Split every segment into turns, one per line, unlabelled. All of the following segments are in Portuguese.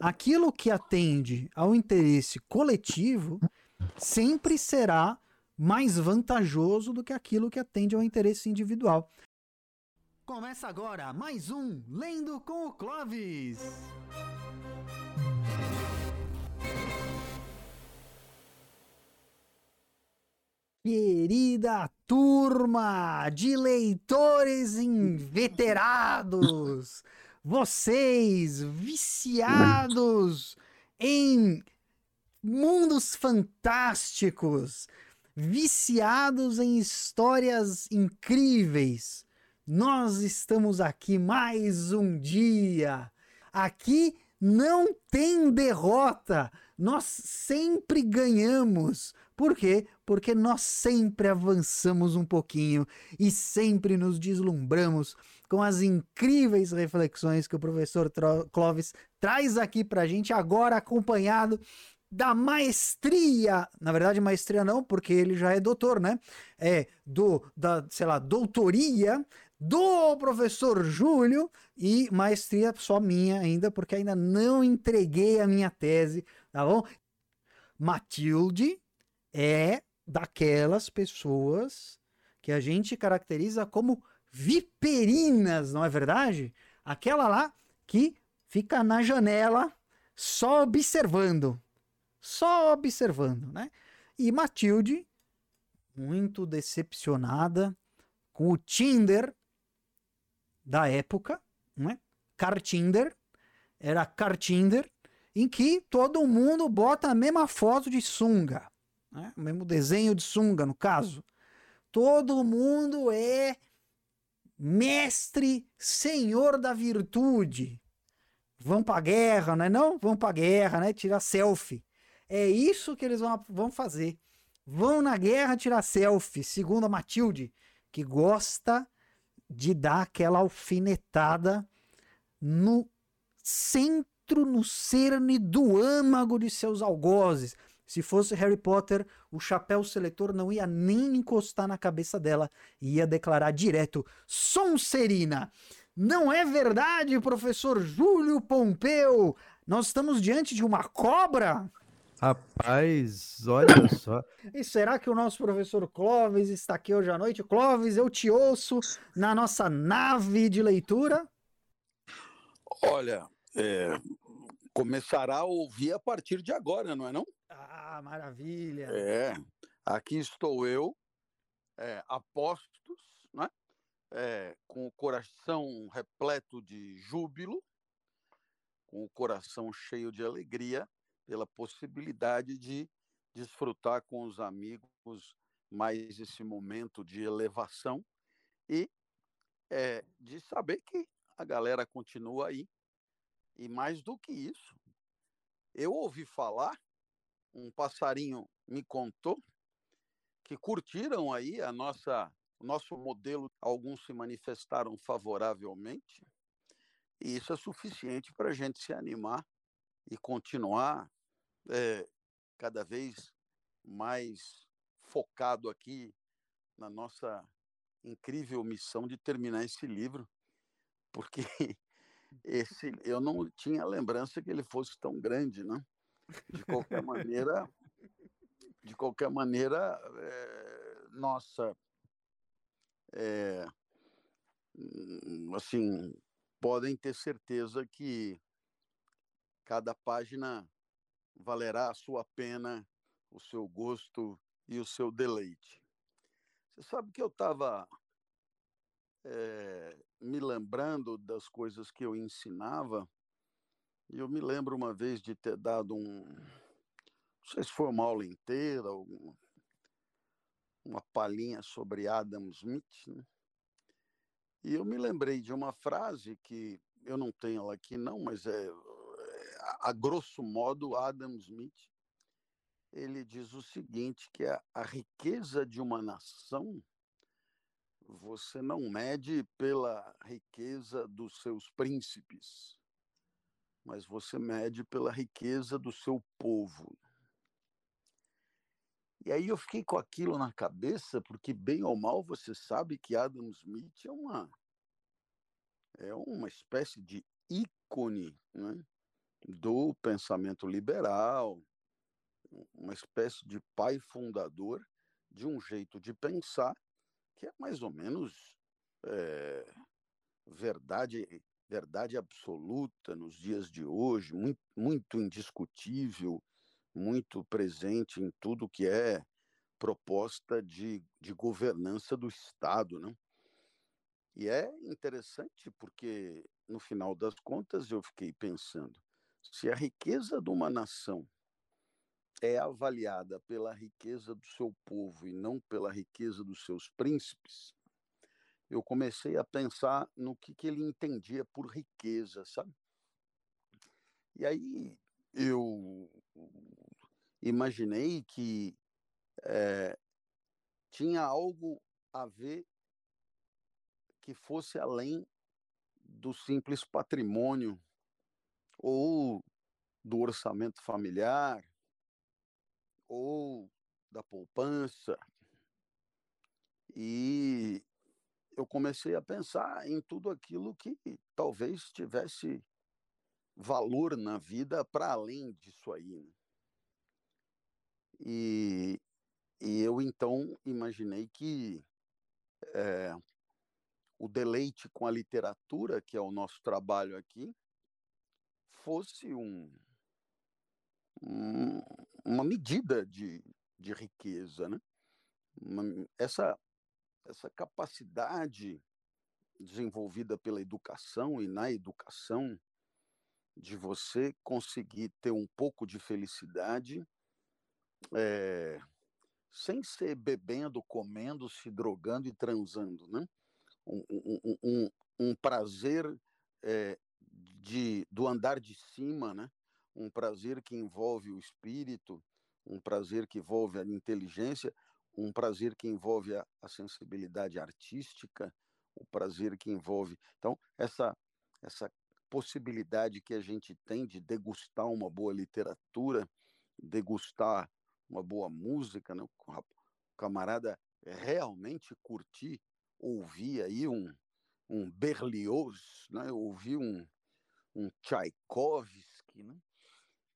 aquilo que atende ao interesse coletivo sempre será mais vantajoso do que aquilo que atende ao interesse individual. Começa agora mais um Lendo com o Clovis. Querida turma de leitores inveterados, vocês viciados em mundos fantásticos, viciados em histórias incríveis. Nós estamos aqui mais um dia. Aqui não tem derrota. Nós sempre ganhamos. Por quê? Porque nós sempre avançamos um pouquinho e sempre nos deslumbramos com as incríveis reflexões que o professor Clóvis traz aqui para a gente, agora acompanhado da maestria, na verdade maestria não, porque ele já é doutor, né? É do da, sei lá, doutoria do professor Júlio e maestria só minha ainda, porque ainda não entreguei a minha tese, tá bom? Matilde é daquelas pessoas que a gente caracteriza como viperinas, não é verdade? Aquela lá que fica na janela só observando. Só observando, né? E Matilde, muito decepcionada com o Tinder da época, né? Cartinder, era Cartinder, em que todo mundo bota a mesma foto de sunga né? o mesmo desenho de sunga, no caso. Todo mundo é mestre, senhor da virtude. Vão pra guerra, não é não? Vão pra guerra, né? Tirar selfie. É isso que eles vão, vão fazer. Vão na guerra tirar selfie, segundo a Matilde, que gosta de dar aquela alfinetada no centro, no cerne do âmago de seus algozes. Se fosse Harry Potter, o chapéu seletor não ia nem encostar na cabeça dela e ia declarar direto: Sonserina! Não é verdade, professor Júlio Pompeu? Nós estamos diante de uma cobra?
Rapaz, olha só.
E será que o nosso professor Clóvis está aqui hoje à noite? Clóvis, eu te ouço na nossa nave de leitura.
Olha, é, começará a ouvir a partir de agora, não é não?
Ah, maravilha!
É, aqui estou eu, é, apostos, né? É, com o coração repleto de júbilo, com o coração cheio de alegria pela possibilidade de desfrutar com os amigos mais esse momento de elevação e é, de saber que a galera continua aí. E mais do que isso, eu ouvi falar um passarinho me contou que curtiram aí a nossa o nosso modelo, alguns se manifestaram favoravelmente, e isso é suficiente para a gente se animar e continuar é, cada vez mais focado aqui na nossa incrível missão de terminar esse livro, porque esse eu não tinha lembrança que ele fosse tão grande, né? De qualquer maneira, de qualquer maneira, é, nossa, é, assim, podem ter certeza que cada página valerá a sua pena, o seu gosto e o seu deleite. Você sabe que eu estava é, me lembrando das coisas que eu ensinava eu me lembro uma vez de ter dado um. Não sei se foi uma aula inteira, ou uma palhinha sobre Adam Smith. Né? E eu me lembrei de uma frase que eu não tenho ela aqui, não, mas é, é a grosso modo, Adam Smith ele diz o seguinte, que a, a riqueza de uma nação você não mede pela riqueza dos seus príncipes, mas você mede pela riqueza do seu povo. E aí eu fiquei com aquilo na cabeça, porque bem ou mal você sabe que Adam Smith é uma é uma espécie de ícone né, do pensamento liberal, uma espécie de pai fundador de um jeito de pensar que é mais ou menos é, verdade verdade absoluta nos dias de hoje, muito, muito indiscutível, muito presente em tudo que é proposta de, de governança do Estado. Né? E é interessante porque, no final das contas, eu fiquei pensando: se a riqueza de uma nação é avaliada pela riqueza do seu povo e não pela riqueza dos seus príncipes, eu comecei a pensar no que, que ele entendia por riqueza, sabe? E aí eu imaginei que é, tinha algo a ver que fosse além do simples patrimônio ou do orçamento familiar ou da poupança. E eu comecei a pensar em tudo aquilo que talvez tivesse valor na vida para além disso aí. Né? E, e eu então imaginei que é, o deleite com a literatura, que é o nosso trabalho aqui, fosse um, um uma medida de, de riqueza. Né? Uma, essa essa capacidade desenvolvida pela educação e na educação de você conseguir ter um pouco de felicidade é, sem ser bebendo, comendo, se drogando e transando, né? Um, um, um, um prazer é, de, do andar de cima, né? Um prazer que envolve o espírito, um prazer que envolve a inteligência, um prazer que envolve a, a sensibilidade artística, o prazer que envolve. Então, essa, essa possibilidade que a gente tem de degustar uma boa literatura, degustar uma boa música, né? o camarada realmente curtir, ouvir aí um, um Berlioz, né? ouvir um, um Tchaikovsky, né?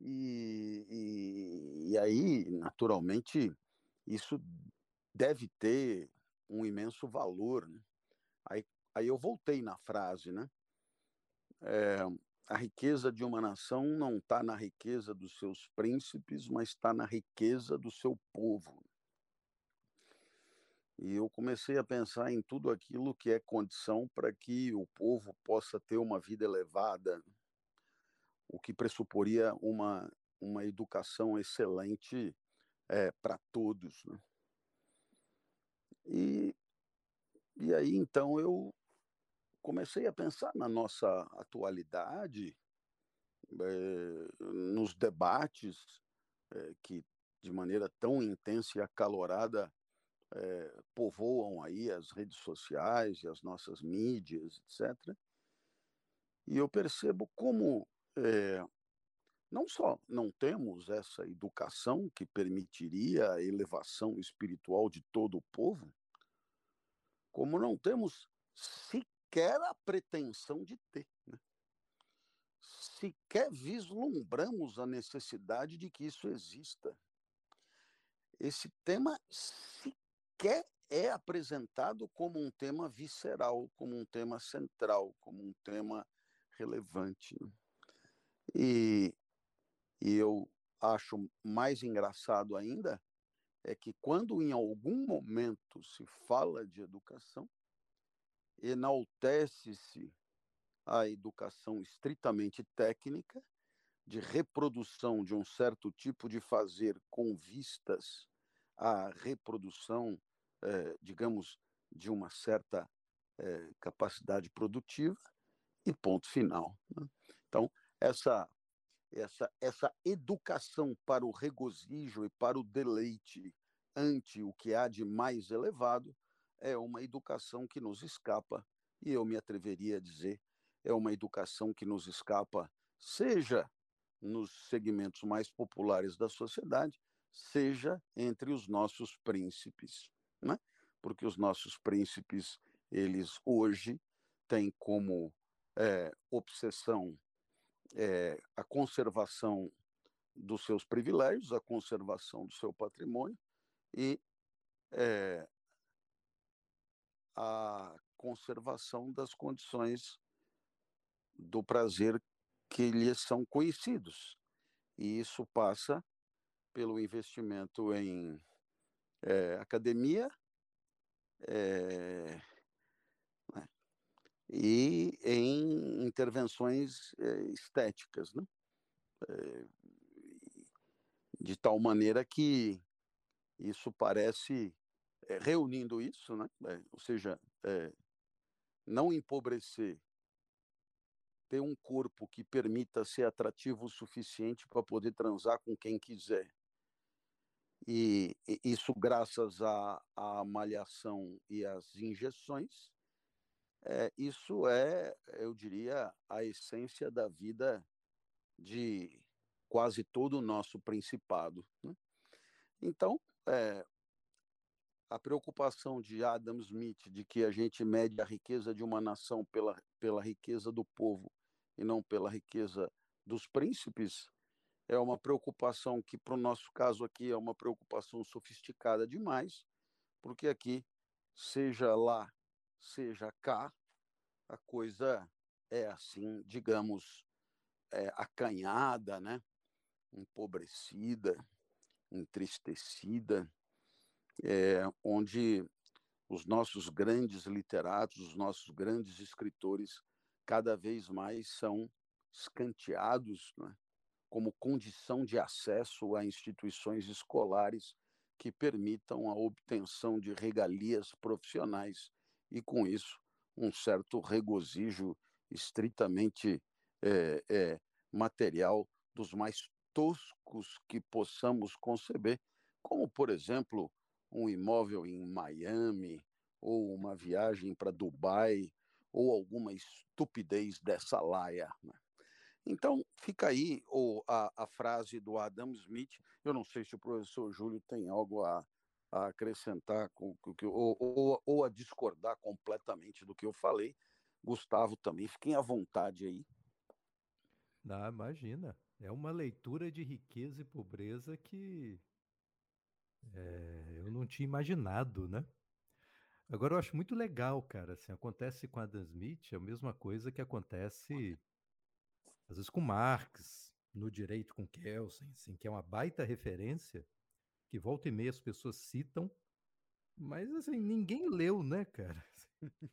E, e, e aí, naturalmente, isso deve ter um imenso valor. Né? Aí, aí eu voltei na frase, né? É, a riqueza de uma nação não está na riqueza dos seus príncipes, mas está na riqueza do seu povo. E eu comecei a pensar em tudo aquilo que é condição para que o povo possa ter uma vida elevada, o que pressuporia uma, uma educação excelente é, para todos. Né? E, e aí, então, eu comecei a pensar na nossa atualidade, é, nos debates é, que, de maneira tão intensa e acalorada, é, povoam aí as redes sociais e as nossas mídias, etc. E eu percebo como é, não só não temos essa educação que permitiria a elevação espiritual de todo o povo, como não temos sequer a pretensão de ter. Né? Sequer vislumbramos a necessidade de que isso exista. Esse tema sequer é apresentado como um tema visceral, como um tema central, como um tema relevante. Né? E e eu acho mais engraçado ainda é que quando em algum momento se fala de educação, enaltece-se a educação estritamente técnica, de reprodução de um certo tipo de fazer com vistas à reprodução, eh, digamos, de uma certa eh, capacidade produtiva, e ponto final. Né? Então, essa essa, essa educação para o regozijo e para o deleite ante o que há de mais elevado é uma educação que nos escapa, e eu me atreveria a dizer, é uma educação que nos escapa, seja nos segmentos mais populares da sociedade, seja entre os nossos príncipes, né? porque os nossos príncipes, eles hoje têm como é, obsessão é, a conservação dos seus privilégios, a conservação do seu patrimônio e é, a conservação das condições do prazer que lhes são conhecidos. E isso passa pelo investimento em é, academia é, né, e em intervenções é, estéticas, né? de tal maneira que isso parece, reunindo isso, né? ou seja, não empobrecer, ter um corpo que permita ser atrativo o suficiente para poder transar com quem quiser. E isso graças à, à malhação e às injeções, é, isso é, eu diria, a essência da vida de quase todo o nosso principado. Né? Então, é, a preocupação de Adam Smith de que a gente mede a riqueza de uma nação pela, pela riqueza do povo e não pela riqueza dos príncipes é uma preocupação que, para o nosso caso aqui, é uma preocupação sofisticada demais, porque aqui, seja lá, seja cá, a coisa é assim, digamos, é, acanhada, né? empobrecida, entristecida, é, onde os nossos grandes literatos, os nossos grandes escritores, cada vez mais são escanteados né, como condição de acesso a instituições escolares que permitam a obtenção de regalias profissionais e, com isso, um certo regozijo estritamente é, é, material dos mais toscos que possamos conceber, como, por exemplo, um imóvel em Miami, ou uma viagem para Dubai, ou alguma estupidez dessa laia. Né? Então, fica aí a, a, frase do Adam Smith. Eu não sei se o professor Júlio tem algo a, a acrescentar com, com, ou, ou, ou, a discordar completamente do que eu falei. Gustavo também, fiquem à vontade aí.
Não, imagina. É uma leitura de riqueza e pobreza que é, eu não tinha imaginado, né? Agora eu acho muito legal, cara. Assim, acontece com Adam Smith, é a mesma coisa que acontece às vezes com Marx, no direito com Kelsen, assim, que é uma baita referência, que volta e meia as pessoas citam, mas assim, ninguém leu, né, cara?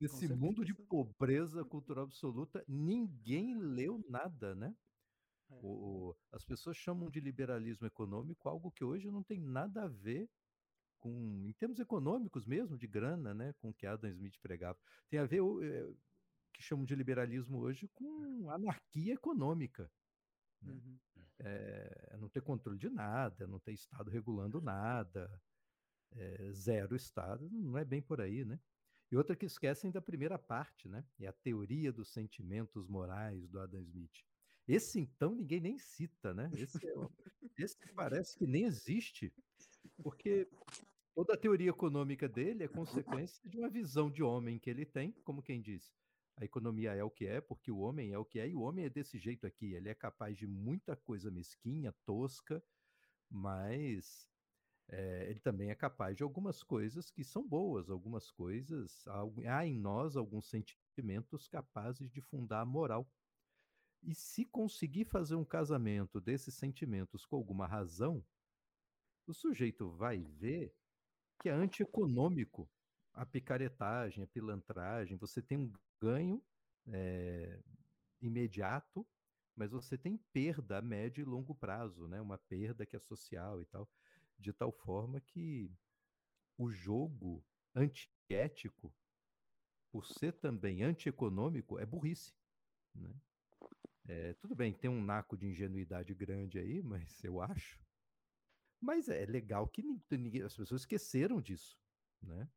Esse mundo de pobreza cultural absoluta, ninguém leu nada, né? É. O, as pessoas chamam de liberalismo econômico algo que hoje não tem nada a ver com, em termos econômicos mesmo, de grana, né, com o que Adam Smith pregava. Tem a ver o é, que chamam de liberalismo hoje com anarquia econômica. Né? Uhum. É, não ter controle de nada, não ter Estado regulando nada, é, zero Estado, não é bem por aí, né? E outra que esquecem da primeira parte, né? É a teoria dos sentimentos morais do Adam Smith. Esse, então, ninguém nem cita, né? Esse, é, esse parece que nem existe, porque toda a teoria econômica dele é consequência de uma visão de homem que ele tem, como quem diz, a economia é o que é, porque o homem é o que é, e o homem é desse jeito aqui. Ele é capaz de muita coisa mesquinha, tosca, mas é, ele também é capaz de algumas coisas que são boas, algumas coisas. Há em nós alguns sentimentos capazes de fundar a moral. E se conseguir fazer um casamento desses sentimentos com alguma razão, o sujeito vai ver que é antieconômico a picaretagem, a pilantragem. Você tem um ganho é, imediato, mas você tem perda a médio e longo prazo, né? Uma perda que é social e tal, de tal forma que o jogo antiético, por ser também antieconômico, é burrice, né? É, tudo bem, tem um naco de ingenuidade grande aí, mas eu acho. Mas é legal que ninguém, as pessoas esqueceram disso, né?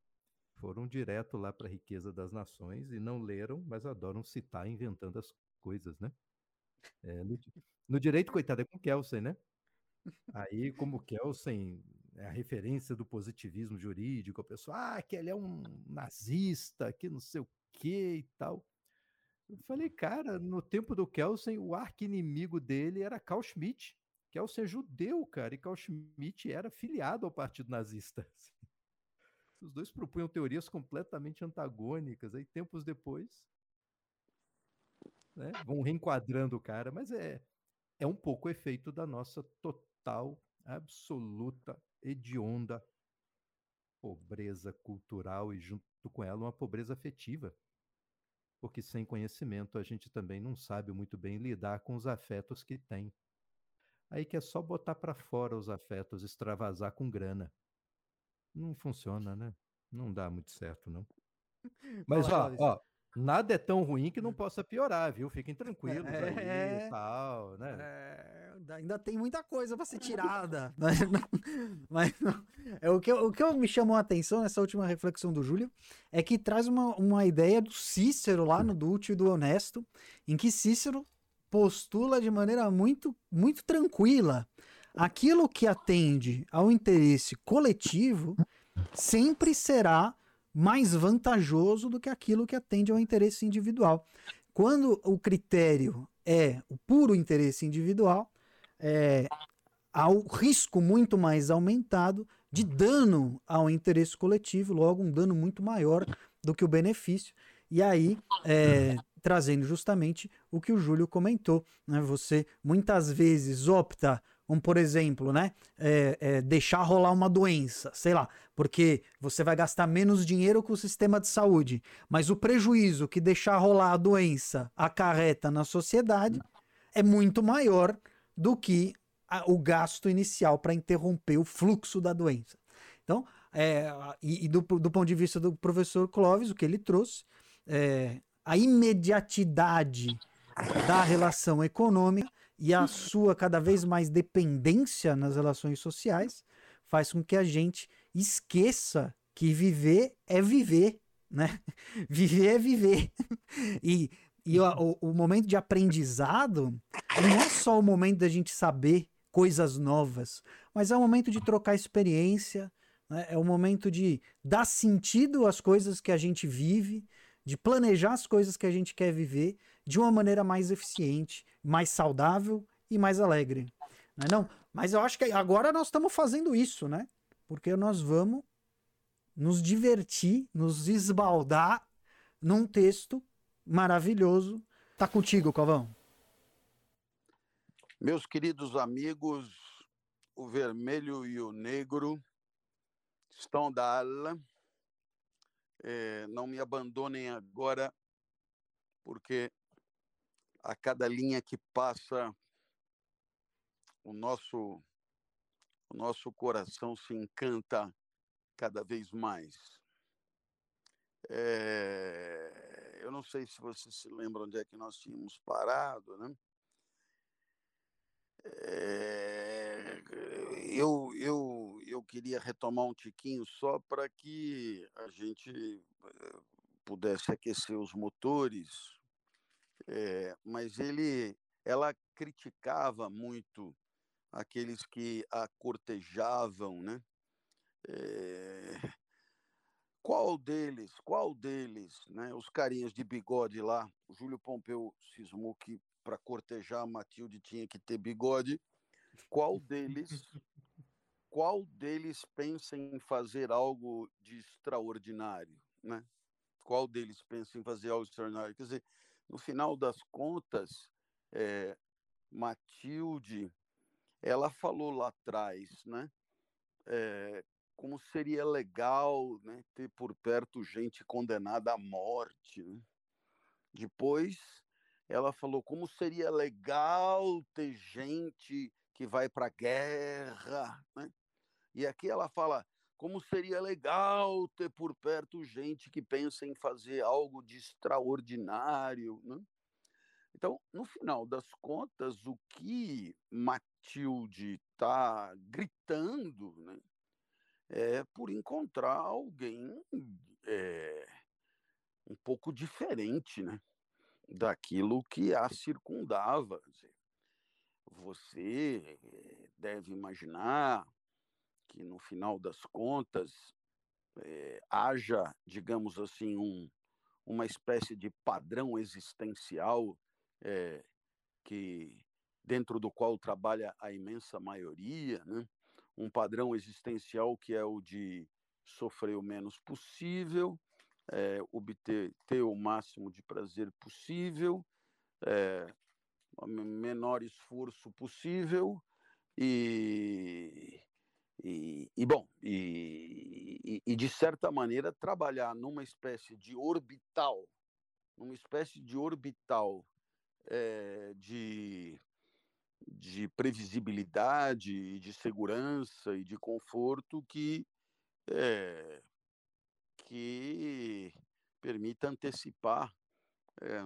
Foram direto lá para a riqueza das nações e não leram, mas adoram citar inventando as coisas, né? É, no, no, direito, coitado, é com Kelsen, né? Aí, como Kelsen é a referência do positivismo jurídico, a pessoa, ah, que ele é um nazista, que não sei o que e tal. Eu falei, cara, no tempo do Kelsen, o arqui-inimigo dele era Carl Schmitt. Kelsen é judeu, cara, e Carl Schmitt era filiado ao partido nazista. Os dois propunham teorias completamente antagônicas. Aí, tempos depois, né, vão reenquadrando o cara, mas é, é um pouco o efeito da nossa total, absoluta, hedionda pobreza cultural e, junto com ela, uma pobreza afetiva. Porque sem conhecimento a gente também não sabe muito bem lidar com os afetos que tem. Aí que é só botar para fora os afetos, extravasar com grana. Não funciona, né? Não dá muito certo, não. Mas, ó, ó, nada é tão ruim que não possa piorar, viu? Fiquem tranquilos é, aí e tal, né?
É, ainda tem muita coisa para ser tirada. mas, não, mas não, é, o, que, o que me chamou a atenção nessa última reflexão do Júlio é que traz uma, uma ideia do Cícero lá no Dútil e do Honesto, em que Cícero postula de maneira muito, muito tranquila aquilo que atende ao interesse coletivo sempre será mais vantajoso do que aquilo que atende ao interesse individual. Quando o critério é o puro interesse individual, é, há o risco muito mais aumentado de dano ao interesse coletivo, logo um dano muito maior do que o benefício. E aí, é, trazendo justamente o que o Júlio comentou, né? Você muitas vezes opta como por exemplo, né, é, é, deixar rolar uma doença, sei lá, porque você vai gastar menos dinheiro com o sistema de saúde, mas o prejuízo que deixar rolar a doença acarreta na sociedade é muito maior do que a, o gasto inicial para interromper o fluxo da doença. Então, é, e, e do, do, ponto de vista do professor Clóvis, o que ele trouxe, é, a imediatidade da relação econômica e a sua cada vez mais dependência nas relações sociais faz com que a gente esqueça que viver é viver, né? viver é viver. e e o, o, momento de aprendizado não é só o momento da gente saber coisas novas, mas é o momento de trocar experiência, né? é o momento de dar sentido às coisas que a gente vive, de planejar as coisas que a gente quer viver de uma maneira mais eficiente, mais saudável e mais alegre. Não, é não? Mas eu acho que agora nós estamos fazendo isso, né? Porque nós vamos nos divertir, nos esbaldar num texto maravilhoso. Tá contigo, Covão.
Meus queridos amigos, o vermelho e o negro estão da ala. É, não me abandonem agora, porque a cada linha que passa, o nosso, o nosso coração se encanta cada vez mais. É, eu não sei se você se lembra onde é que nós tínhamos parado, né? É, eu, eu, eu queria retomar um tiquinho só para que a gente eh, pudesse aquecer os motores é, mas ele, ela criticava muito aqueles que a cortejavam, né? É, qual deles, qual deles, né? Os carinhas de bigode lá, o Júlio Pompeu cismou que para cortejar a Matilde tinha que ter bigode. Qual deles, qual deles pensa em fazer algo de extraordinário, né? Qual deles pensa em fazer algo extraordinário? Quer dizer, no final das contas, é, Matilde, ela falou lá atrás, né? É, como seria legal né, ter por perto gente condenada à morte. Né? Depois, ela falou como seria legal ter gente que vai para a guerra. Né? E aqui ela fala como seria legal ter por perto gente que pensa em fazer algo de extraordinário. Né? Então, no final das contas, o que Matilde está gritando né, é por encontrar alguém é, um pouco diferente né, daquilo que a circundava. Você deve imaginar que no final das contas é, haja, digamos assim, um, uma espécie de padrão existencial é, que dentro do qual trabalha a imensa maioria, né? um padrão existencial que é o de sofrer o menos possível, é, obter ter o máximo de prazer possível, é, o menor esforço possível e, e, e bom, e, e, de certa maneira trabalhar numa espécie de orbital, numa espécie de orbital é, de, de previsibilidade, de segurança e de conforto que, é, que permita antecipar é,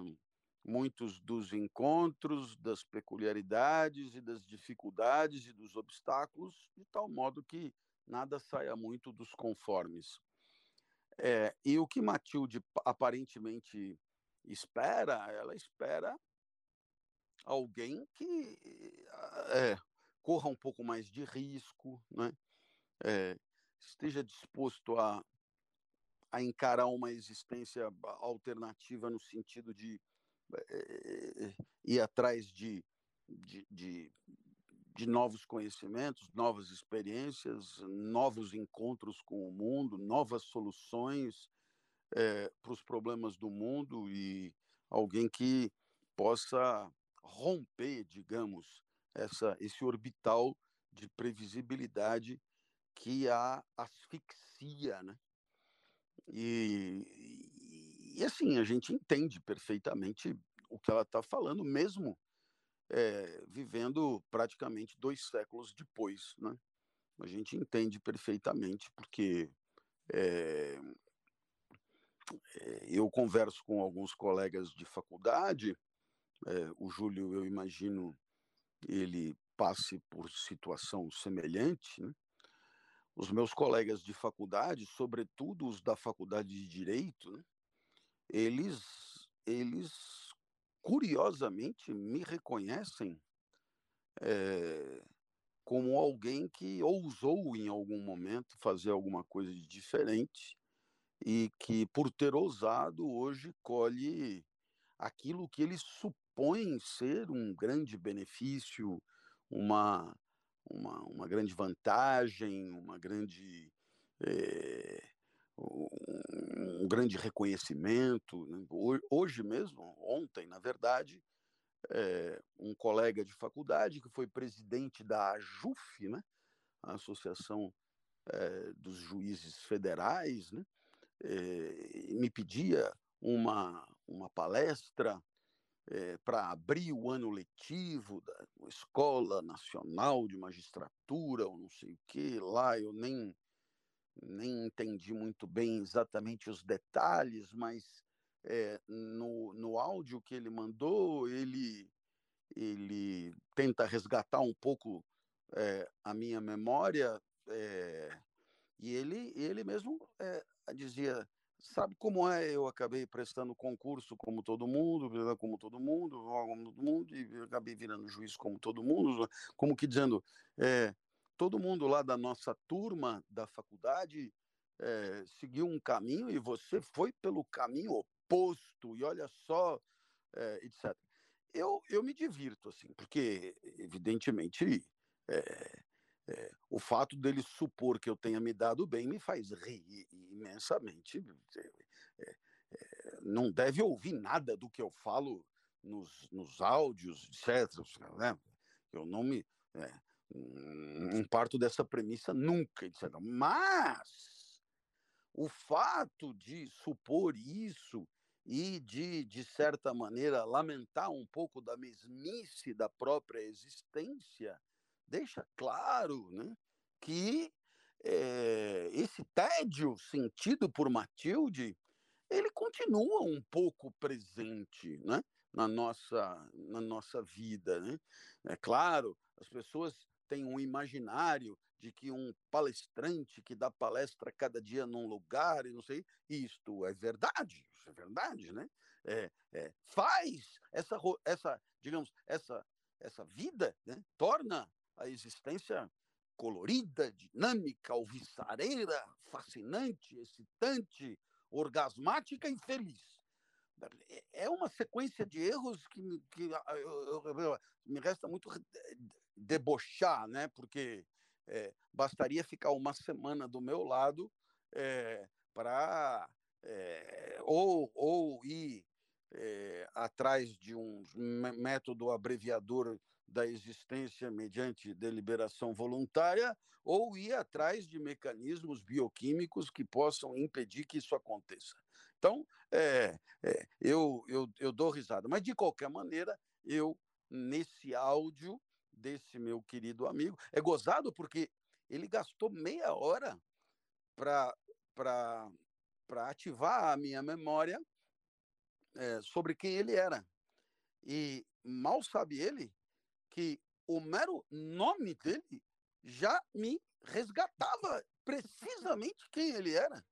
muitos dos encontros, das peculiaridades e das dificuldades e dos obstáculos, de tal modo que nada saia muito dos conformes. É, e o que Matilde aparentemente espera, ela espera alguém que é, corra um pouco mais de risco, né? É, esteja disposto a, a encarar uma existência alternativa no sentido de ir atrás de, de, de, de novos conhecimentos, novas experiências, novos encontros com o mundo, novas soluções é, para os problemas do mundo e alguém que possa romper, digamos, essa, esse orbital de previsibilidade que a asfixia, né? E, e assim, a gente entende perfeitamente o que ela está falando, mesmo é, vivendo praticamente dois séculos depois, né? A gente entende perfeitamente, porque é, eu converso com alguns colegas de faculdade é, o Júlio, eu imagino, ele passe por situação semelhante. Né? Os meus colegas de faculdade, sobretudo os da faculdade de Direito, né? Eles, eles curiosamente me reconhecem é, como alguém que ousou em algum momento fazer alguma coisa de diferente e que, por ter ousado, hoje colhe aquilo que ele supõe ser um grande benefício, uma, uma, uma grande vantagem, uma grande, é, grande reconhecimento. Né? Hoje mesmo, ontem, na verdade, é, um colega de faculdade que foi presidente da AJUF, né? a Associação é, dos Juízes Federais, né? me pedia uma, uma palestra é, para abrir o ano letivo da Escola Nacional de Magistratura, ou não sei o que, lá eu nem, nem entendi muito bem exatamente os detalhes, mas é, no, no áudio que ele mandou, ele, ele tenta resgatar um pouco é, a minha memória, e ele, ele mesmo dizia sabe como é? Eu acabei prestando concurso como todo mundo, como todo mundo, como todo mundo, e acabei virando juiz como todo mundo, como que dizendo, é, todo mundo lá da nossa turma da faculdade é, seguiu um caminho e você foi pelo caminho oposto, e olha só, é, etc. Eu, eu me divirto, assim, porque, evidentemente, é, o fato dele supor que eu tenha me dado bem me faz rir imensamente. Não deve ouvir nada do que eu falo nos, nos áudios, etc. Né? Eu não me. É, não parto dessa premissa nunca, etc. Mas o fato de supor isso e de, de certa maneira, lamentar um pouco da mesmice da própria existência deixa claro né, que é, esse tédio sentido por Matilde ele continua um pouco presente né, na, nossa, na nossa vida. Né? É claro, as pessoas têm um imaginário de que um palestrante que dá palestra cada dia num lugar e não sei, isto é verdade, isso é verdade, né? É, é, faz essa, essa, digamos, essa, essa vida, né? torna a existência colorida, dinâmica, alvissareira, fascinante, excitante, orgasmática e feliz. É uma sequência de erros que, que eu, eu, eu, me resta muito debochar, né? Porque é, bastaria ficar uma semana do meu lado é, para é, ou, ou ir é, atrás de um método abreviador da existência mediante deliberação voluntária ou ir atrás de mecanismos bioquímicos que possam impedir que isso aconteça. Então, é, é, eu, eu, eu dou risada. Mas, de qualquer maneira, eu, nesse áudio desse meu querido amigo, é gozado porque ele gastou meia hora para ativar a minha memória é, sobre quem ele era. E mal sabe ele que o mero nome dele já me resgatava precisamente quem ele era.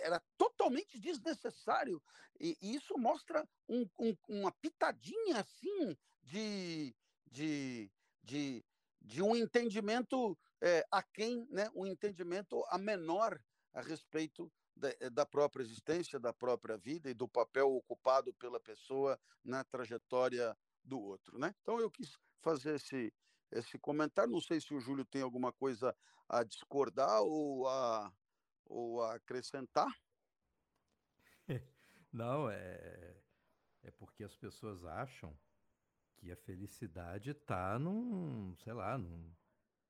Era totalmente desnecessário. E, isso mostra um, um, uma pitadinha assim de, de, de, de um entendimento é, a quem, né, um entendimento a menor a respeito da, da, própria existência, da própria vida e do papel ocupado pela pessoa na trajetória do outro. Né? Então, eu quis fazer esse, esse comentário. Não sei se o Júlio tem alguma coisa a discordar ou a, ou acrescentar.
Não, é, é porque as pessoas acham que a felicidade está num, sei lá, num,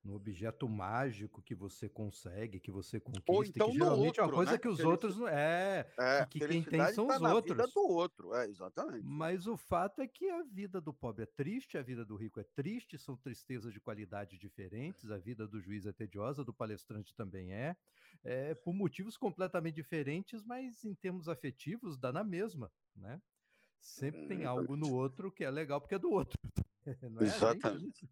no objeto mágico que você consegue, que você conquista, Ou então que geralmente outro, é uma coisa né? que os outros é, é que quem tem são tá os outros. Vida
do outro, é exatamente.
Mas o fato é que a vida do pobre é triste, a vida do rico é triste, são tristezas de qualidade diferentes, a vida do juiz é tediosa, do palestrante também é, é por motivos completamente diferentes, mas em termos afetivos dá na mesma, né? Sempre tem hum, algo no outro que é legal porque é do outro.
É exatamente.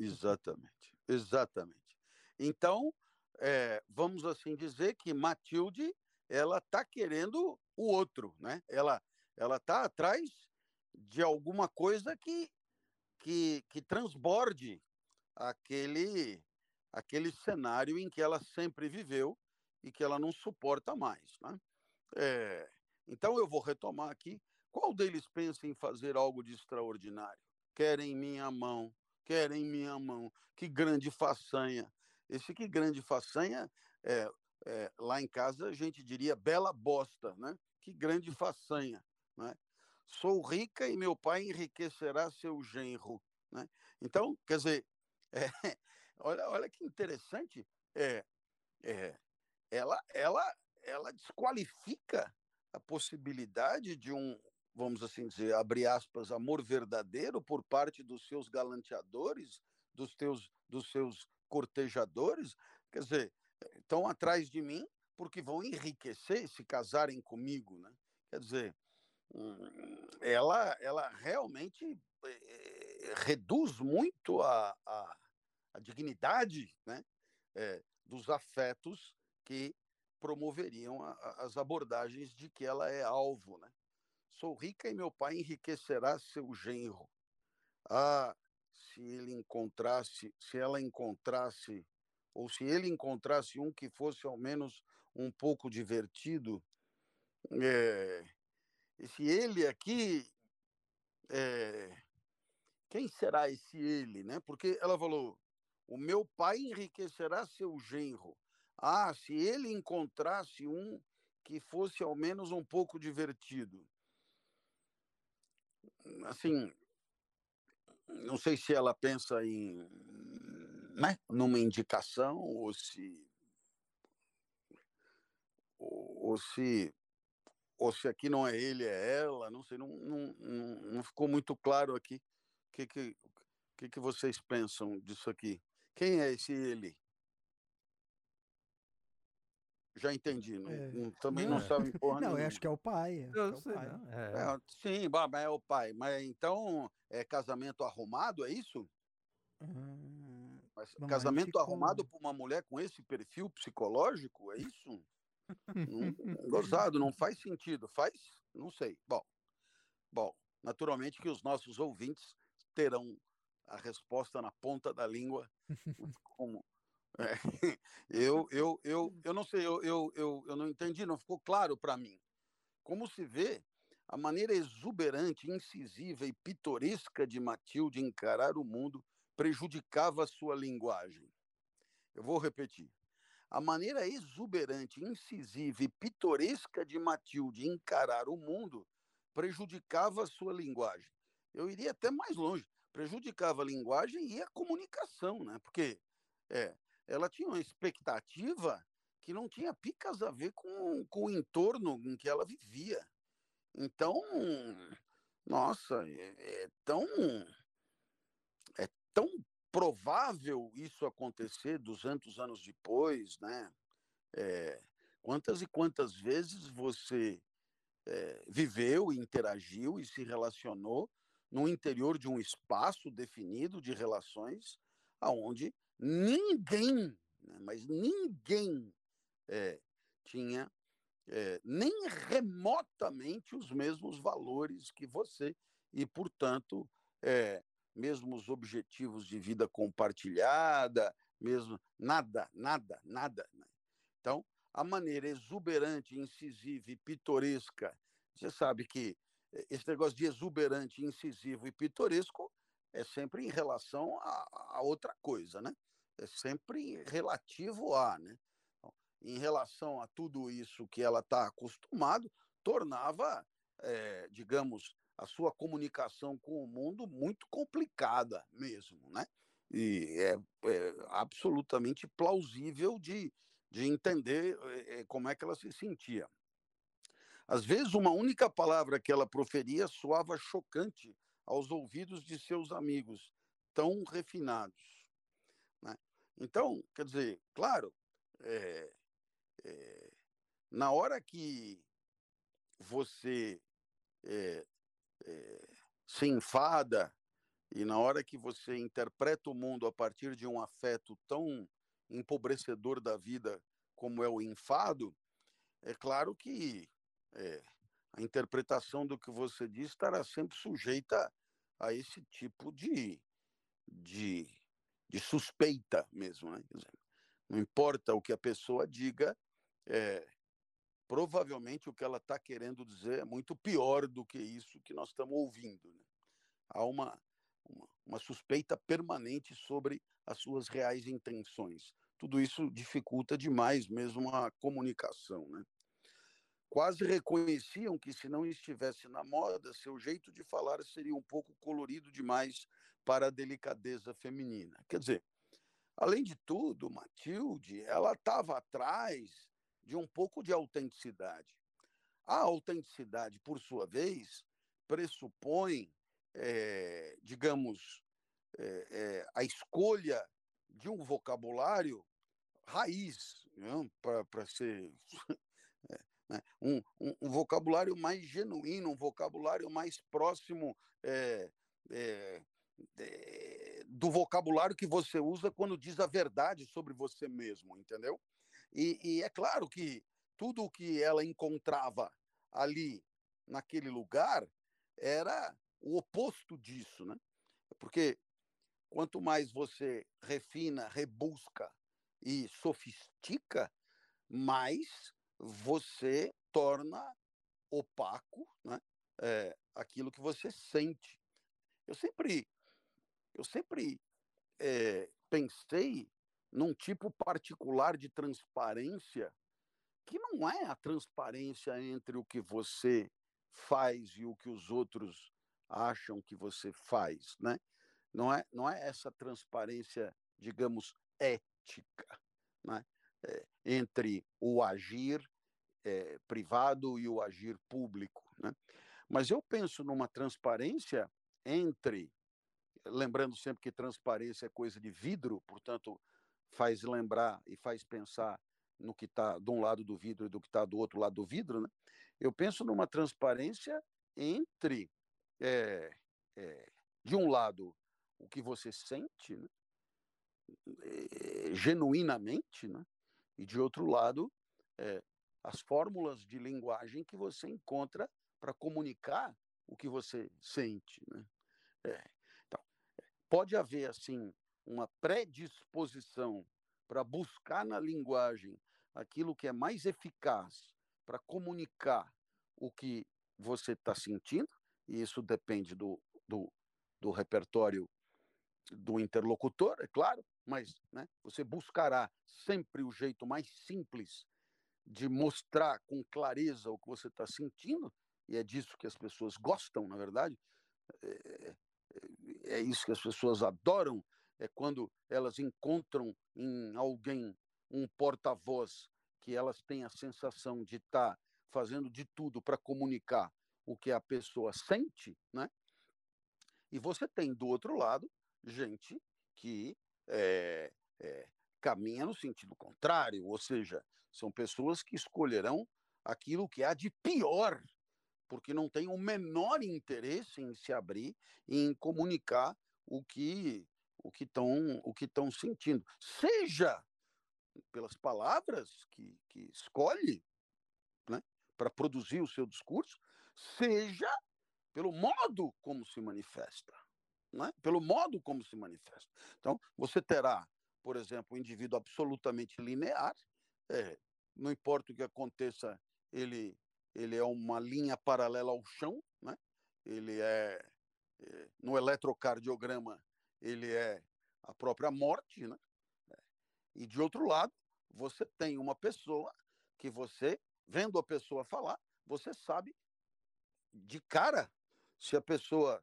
exatamente. Exatamente. Então, é, vamos assim dizer que Matilde ela está querendo o outro, né? Ela ela está atrás de alguma coisa que, que que transborde aquele aquele cenário em que ela sempre viveu e que ela não suporta mais, né? É, então eu vou retomar aqui. Qual deles pensa em fazer algo de extraordinário? querem minha mão, querem minha mão. Que grande façanha. Esse que grande façanha, é, é, lá em casa a gente diria bela bosta, né? Que grande façanha, né? Sou rica e meu pai enriquecerá seu genro, né? Então, quer dizer, é, olha, olha que interessante, é, é, ela, ela, ela desqualifica a possibilidade de um, vamos assim dizer, abre aspas, amor verdadeiro por parte dos seus galanteadores, dos, teus, dos seus cortejadores, quer dizer, estão atrás de mim porque vão enriquecer se casarem comigo, né? Quer dizer, hum, ela, ela realmente é, reduz muito a, a, a dignidade né? É, dos afetos que promoveriam a, as abordagens de que ela é alvo, né? Sou rica e meu pai enriquecerá seu genro. Ah, se ele encontrasse, se ela encontrasse, ou se ele encontrasse um que fosse ao menos um pouco divertido, é, esse ele aqui, é, quem será esse ele, né? Porque ela falou, o meu pai enriquecerá seu genro. Ah, se ele encontrasse um que fosse ao menos um pouco divertido assim, não sei se ela pensa em, né, numa indicação ou se ou, ou se ou se aqui não é ele, é ela, não sei, não, não, não, ficou muito claro aqui o que, que, que, que vocês pensam disso aqui. Quem é esse ele? Já entendi. Não, é. não, também não, não sabe porra
Não,
nenhuma.
eu acho que é o pai.
Eu
é o
sei,
pai.
É. É, sim, mas é o pai. Mas então, é casamento arrumado, é isso? Hum, casamento arrumado por uma mulher com esse perfil psicológico, é isso? não, gozado, não faz sentido. Faz? Não sei. Bom, bom, naturalmente que os nossos ouvintes terão a resposta na ponta da língua, como é, eu, eu, eu, eu não sei, eu, eu, eu, eu não entendi, não ficou claro para mim. Como se vê, a maneira exuberante, incisiva e pitoresca de Matilde encarar o mundo prejudicava sua linguagem. Eu vou repetir. A maneira exuberante, incisiva e pitoresca de Matilde encarar o mundo prejudicava sua linguagem. Eu iria até mais longe, prejudicava a linguagem e a comunicação, né? Porque é, ela tinha uma expectativa que não tinha picas a ver com, com o entorno em que ela vivia. Então, nossa, é, é tão é tão provável isso acontecer 200 anos depois, né? É, quantas e quantas vezes você é, viveu, interagiu e se relacionou no interior de um espaço definido de relações aonde ninguém, né, mas ninguém é, tinha é, nem remotamente os mesmos valores que você e, portanto, é, objetivos de vida compartilhada, mesmo nada, nada, nada. Né? Então, a maneira exuberante, incisiva e pitoresca, você sabe que esse negócio de exuberante, incisivo e pitoresco é sempre em relação a, a outra coisa, né? É sempre relativo a, né? Então, em relação a tudo isso que ela está acostumado, tornava, é, digamos, a sua comunicação com o mundo muito complicada mesmo, né? E é, é absolutamente plausível de, de entender é, como é que ela se sentia. Às vezes, uma única palavra que ela proferia soava chocante aos ouvidos de seus amigos, tão refinados. Então, quer dizer, claro, é, é, na hora que você é, se enfada e na hora que você interpreta o mundo a partir de um afeto tão empobrecedor da vida como é o enfado, é claro que a interpretação do que você diz estará sempre sujeita a esse tipo de, de, de suspeita mesmo. Né? Não importa o que a pessoa diga, é, provavelmente o que ela está querendo dizer é muito pior do que isso que nós estamos ouvindo. Né? Há uma, uma, uma, suspeita permanente sobre as suas reais intenções. Tudo isso dificulta demais mesmo a comunicação. Né? Quase reconheciam que, se não estivesse na moda, seu jeito de falar seria um pouco colorido demais para a delicadeza feminina. Quer dizer, além de tudo, Matilde, ela estava atrás de um pouco de autenticidade. A autenticidade, por sua vez, pressupõe, é, digamos, é, é, a escolha de um vocabulário raiz, né, para ser. Né, um, um, um, vocabulário mais genuíno, um vocabulário mais próximo do vocabulário que você usa quando diz a verdade sobre você mesmo, entendeu? E, e é claro que tudo o que ela encontrava ali, naquele lugar, era o oposto disso, né? Porque quanto mais você refina, rebusca e sofistica, mais você torna opaco né? É, aquilo que você sente. Eu sempre, eu sempre é, pensei num tipo particular de transparência que não é a transparência entre o que você faz e o que os outros acham que você faz, né? Não é, não é essa transparência, digamos, ética, né? É, entre o agir é, privado e o agir público, né? Mas eu penso numa transparência entre, lembrando sempre que transparência é coisa de vidro, portanto, faz lembrar e faz pensar no que está de um lado do vidro e do que está do outro lado do vidro, né? eu penso numa transparência entre, é, é, de um lado, o que você sente, né? é, genuinamente, né? e de outro lado, as fórmulas de linguagem que você encontra para comunicar o que você sente. Né? então, pode haver, assim, uma predisposição para buscar na linguagem aquilo que é mais eficaz para comunicar o que você está sentindo, e isso depende do, do, do repertório do interlocutor, é claro, mas né, você buscará sempre o jeito mais simples de mostrar com clareza o que você está sentindo, e é disso que as pessoas gostam, na verdade, é, é, isso que as pessoas adoram, é quando elas encontram em alguém um porta-voz que elas têm a sensação de estar tá fazendo de tudo para comunicar o que a pessoa sente, né? E você tem do outro lado gente que é, é, caminha no sentido contrário, ou seja, são pessoas que escolherão aquilo que há de pior, porque não têm o menor interesse em se abrir e em comunicar o que o que estão o que estão sentindo, seja pelas palavras que, que escolhe, né, para produzir o seu discurso, seja pelo modo como se manifesta, né? pelo modo como se manifesta. Então, você terá, por exemplo, um indivíduo absolutamente linear, é, não importa o que aconteça, ele, ele é uma linha paralela ao chão, né? ele é, é no eletrocardiograma, ele é a própria morte, né? E de outro lado, você tem uma pessoa que você, vendo a pessoa falar, você sabe de cara se a pessoa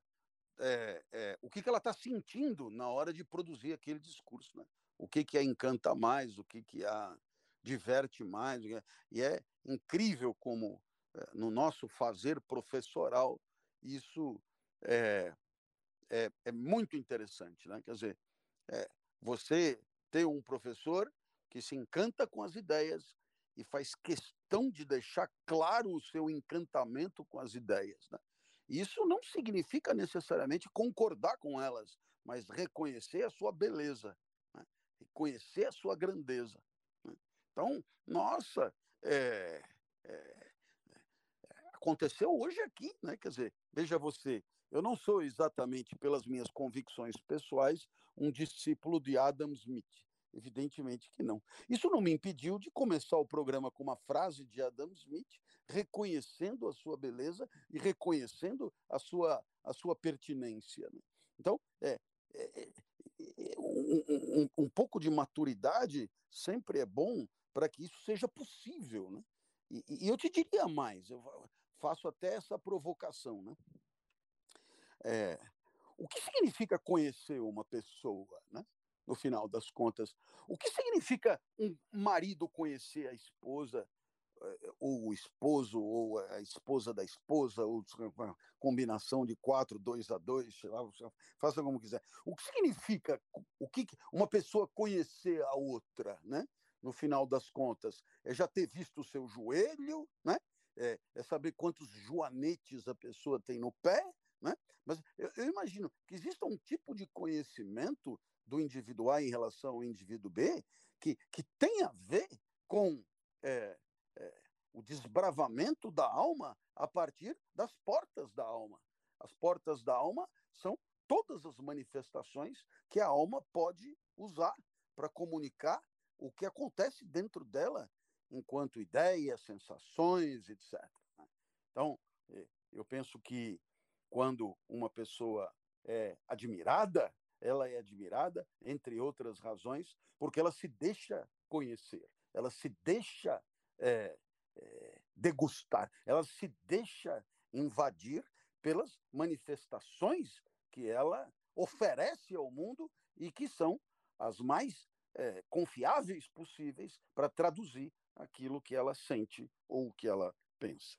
é, é, o que, que ela está sentindo na hora de produzir aquele discurso, né? O que que a encanta mais, o que que a diverte mais, e é incrível como é, no nosso fazer professoral isso é, é, é muito interessante, né? Quer dizer, é, você ter um professor que se encanta com as ideias e faz questão de deixar claro o seu encantamento com as ideias. Né? Isso não significa necessariamente concordar com elas, mas reconhecer a sua beleza, né? reconhecer a sua grandeza. Né? Então, nossa, é, é, aconteceu hoje aqui, né? Quer dizer, veja você, eu não sou exatamente, pelas minhas convicções pessoais, um discípulo de Adam Smith. Evidentemente que não. Isso não me impediu de começar o programa com uma frase de Adam Smith, reconhecendo a sua beleza e reconhecendo a sua, a sua pertinência. Né? Então, é, é, é, é um, um, um, pouco de maturidade sempre é bom para que isso seja possível. Né? E, e, eu te diria mais, eu faço até essa provocação. Né? É, o que significa conhecer uma pessoa? Né? no final das contas. O que significa um marido conhecer a esposa, eh, ou o esposo, ou a esposa da esposa, ou combinação de quatro, dois a dois, faça como quiser. O que significa o que uma pessoa conhecer a outra, né? No final das contas, é já ter visto o seu joelho, né? É, é saber quantos joanetes a pessoa tem no pé, né? Mas eu, eu imagino que exista um tipo de conhecimento do indivíduo A em relação ao indivíduo B, que, que tem a ver com é, é, o desbravamento da alma a partir das portas da alma. As portas da alma são todas as manifestações que a alma pode usar para comunicar o que acontece dentro dela enquanto ideias, sensações, etc. Né. Então, é, eu penso que quando uma pessoa é admirada, ela é admirada, entre outras razões, porque ela se deixa conhecer, ela se deixa é, é, degustar, ela se deixa invadir pelas manifestações que ela oferece ao mundo e que são as mais é, confiáveis possíveis para traduzir aquilo que ela sente ou o que ela pensa.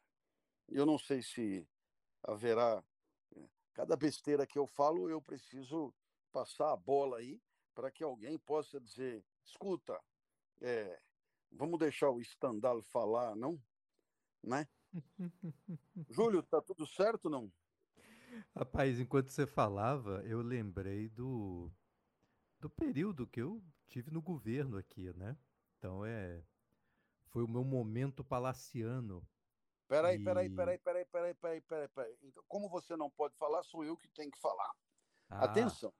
Eu não sei se haverá. Cada besteira que eu falo, eu preciso passar a bola aí para que alguém possa dizer: escuta, é, vamos deixar o Stendhal falar, não? Né? Júlio, tá tudo certo não?
Rapaz, enquanto você falava, eu lembrei do, do período que eu tive no governo aqui, né? Então é. Foi o meu momento palaciano.
Peraí, e... peraí, peraí, peraí, peraí, peraí, peraí, peraí. Então, como você não pode falar, sou eu que tenho que falar. Ah. Atenção.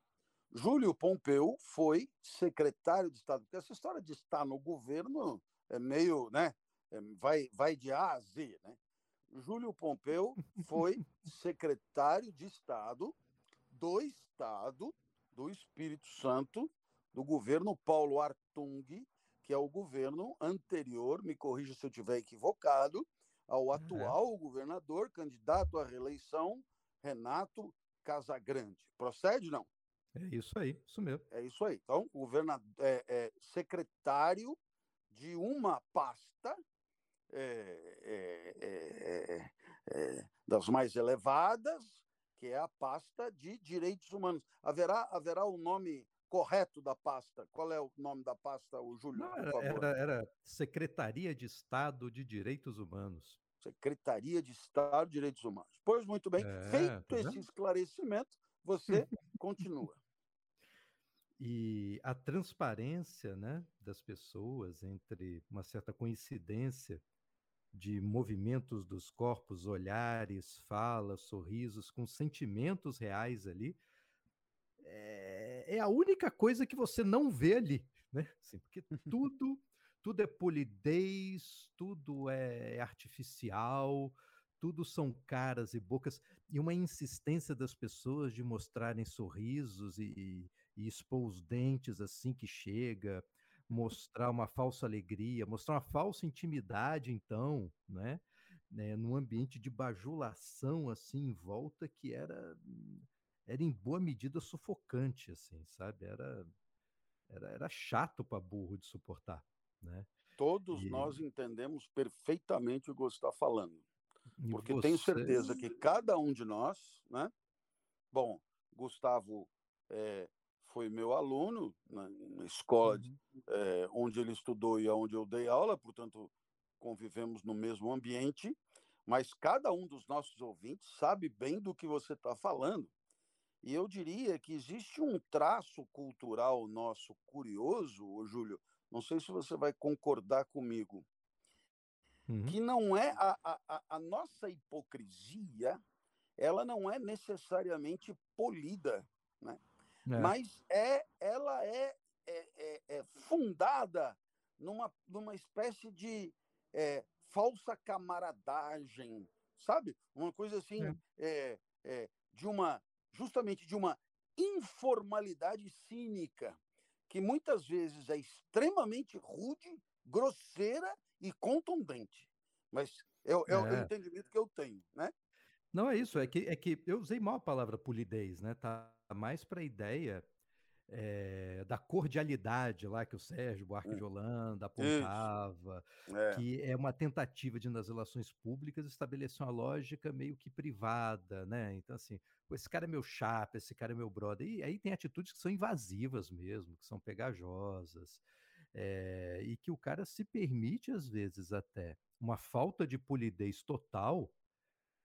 Júlio Pompeu foi secretário de Estado, porque essa história de estar no governo é meio, né, é, vai, vai de A a Z, né? Júlio Pompeu foi secretário de Estado do Estado do Espírito Santo do governo Paulo Artung, que é o governo anterior, me corrija se eu estiver equivocado, ao atual governador, candidato à reeleição, Renato Casagrande. Procede, não?
É isso aí, isso mesmo.
É isso aí. Então, governador, é, é, secretário de uma pasta é, é, é, é, das mais elevadas, que é a pasta de direitos humanos. Haverá, haverá o nome correto da pasta? Qual é o nome da pasta, o Júlio? Não,
era, era, era, Secretaria de Estado de Direitos Humanos.
Secretaria de Estado de Direitos Humanos. Pois muito bem, é, feito tá esse esclarecimento, você continua.
E a transparência né, das pessoas entre uma certa coincidência de movimentos dos corpos, olhares, falas, sorrisos, com sentimentos reais ali, é, é a única coisa que você não vê ali, né? Assim, porque tudo, tudo é polidez, tudo é artificial, tudo são caras e bocas, e uma insistência das pessoas de mostrarem sorrisos e, e, expor os dentes assim que chega, mostrar uma falsa alegria, mostrar uma falsa intimidade, então, né? né num ambiente de bajulação assim em volta que era era em boa medida sufocante, assim, sabe? Era, era, era chato para burro de suportar, né?
Todos e... nós entendemos perfeitamente o que você está falando. Porque você... tenho certeza que cada um de nós, né? Bom, Gustavo é, foi meu aluno na, na escola uhum. é, onde ele estudou e onde eu dei aula, portanto, convivemos no mesmo ambiente, mas cada um dos nossos ouvintes sabe bem do que você está falando. E eu diria que existe um traço cultural nosso curioso, Júlio, não sei se você vai concordar comigo, uhum. que não é a, a, a nossa hipocrisia, ela não é necessariamente polida, né? É. mas é, ela é, é, é, é, fundada numa, numa espécie de é, falsa camaradagem, sabe? Uma coisa assim, é. é de uma justamente de uma informalidade cínica, que muitas vezes é extremamente rude, grosseira e contundente. Mas é, é, é. o é. entendimento que eu tenho, né?
Não é isso, é que, é que eu usei mal a palavra polidez, né? Tá mais para a ideia é, da cordialidade lá que o Sérgio Buarque hum. de Holanda apontava, é. que é uma tentativa de, nas relações públicas, estabelecer uma lógica meio que privada, né? Então, assim, esse cara é meu chapa, esse cara é meu brother. E aí tem atitudes que são invasivas mesmo, que são pegajosas, é, e que o cara se permite, às vezes, até uma falta de polidez total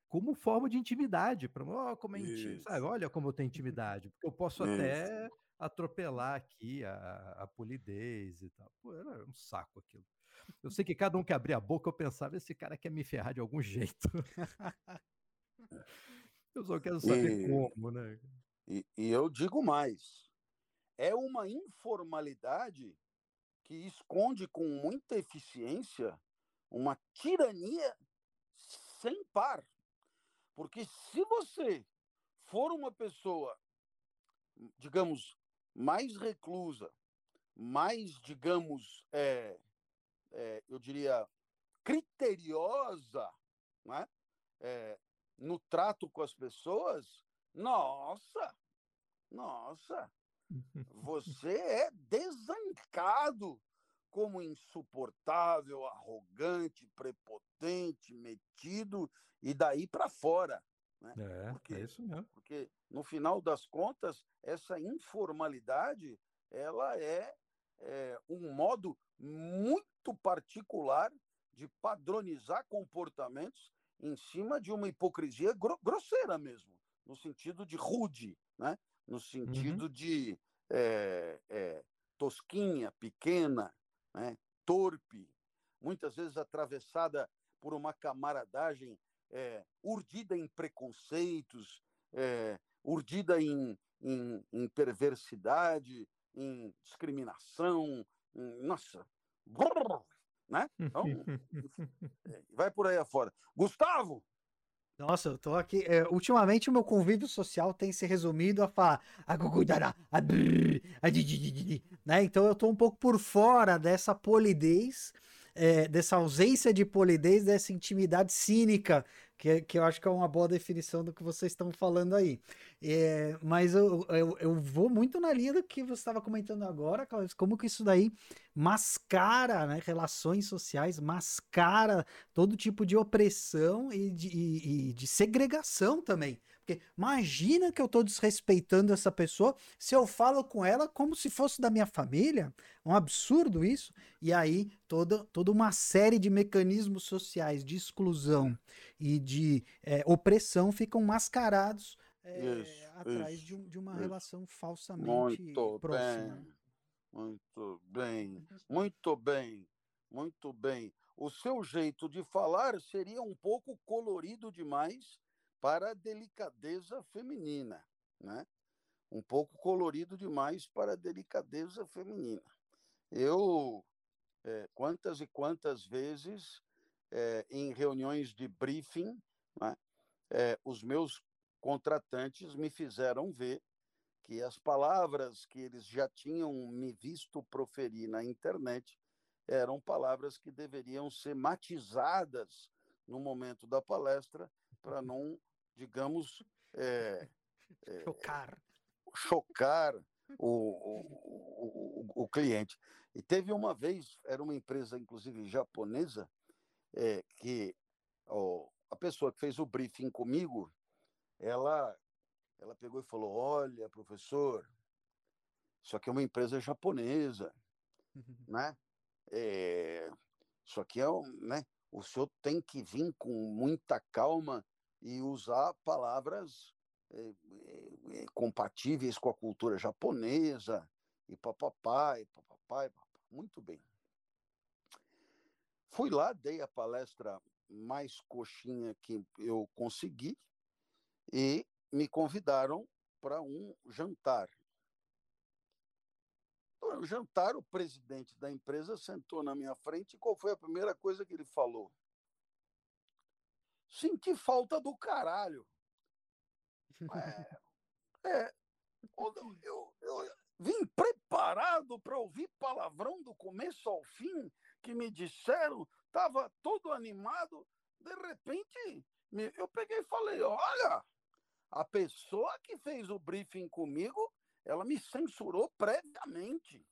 como forma de intimidade, para oh, como é sabe? Olha como eu tenho intimidade, porque eu posso Isso. até atropelar aqui a, a polidez e tal. Pô, era um saco aquilo. Eu sei que cada um que abria a boca, eu pensava, esse cara quer me ferrar de algum jeito. eu só quero saber e, como, né?
E, e eu digo mais, é uma informalidade que esconde com muita eficiência uma tirania sem par. Porque se você for uma pessoa, digamos, mais reclusa, mais, digamos, é, é, eu diria, criteriosa né? É, no trato com as pessoas, nossa, nossa, você é desancado como insuportável, arrogante, prepotente, metido e daí para fora. Né?
É, porque, é isso mesmo.
Porque, no final das contas, essa informalidade ela é, é um modo muito particular de padronizar comportamentos em cima de uma hipocrisia gro grosseira mesmo, no sentido de rude, né? no sentido uhum. de é, é, tosquinha, pequena, né? torpe, muitas vezes atravessada por uma camaradagem é, urdida em preconceitos, é, urdida em, em, em, perversidade, em discriminação, em, nossa, brrr, né? Então, vai por aí afora. Gustavo!
Nossa, eu tô aqui. É, ultimamente, o meu convívio social tem se resumido a falar. Né? Então, eu tô um pouco por fora dessa polidez, é, dessa ausência de polidez, dessa intimidade cínica que, que eu acho que é uma boa definição do que vocês estão falando aí. É, mas eu, eu, eu, vou muito na linha do que você estava comentando agora, Cláudio, como que isso daí mascara né, relações sociais, mascara todo tipo de opressão e de, e, e de segregação também. Porque imagina que eu estou desrespeitando essa pessoa se eu falo com ela como se fosse da minha família. Um absurdo isso. E aí toda, toda uma série de mecanismos sociais de exclusão e de é, opressão ficam mascarados é, isso, atrás isso, de, de, uma isso. relação falsamente muito próxima.
Bem, muito bem, muito bem, muito bem. O seu jeito de falar seria um pouco colorido demais para a delicadeza feminina, né? Um pouco colorido demais para a delicadeza feminina. Eu, é, quantas e quantas vezes, é, em reuniões de briefing, né, é, os meus contratantes me fizeram ver que as palavras que eles já tinham me visto proferir na internet eram palavras que deveriam ser matizadas no momento da palestra para não digamos, é,
é, chocar,
chocar o, o, o, o, cliente. E teve uma vez, era uma empresa, inclusive japonesa, é, que ó, a pessoa que fez o briefing comigo, ela, ela pegou e falou: Olha, professor, isso aqui é uma empresa japonesa, né? É, isso aqui é, né? O senhor tem que vir com muita calma e usar palavras é, é, compatíveis com a cultura japonesa e papapá, e papapá, e papapá. Muito bem. Fui lá, dei a palestra mais coxinha que eu consegui e me convidaram para um jantar. No jantar, o presidente da empresa sentou na minha frente e qual foi a primeira coisa que ele falou? senti falta do caralho. É, é eu, eu, eu vim preparado para ouvir palavrão do começo ao fim, que me disseram, estava todo animado. De repente, eu peguei e falei: olha, a pessoa que fez o briefing comigo, ela me censurou previamente.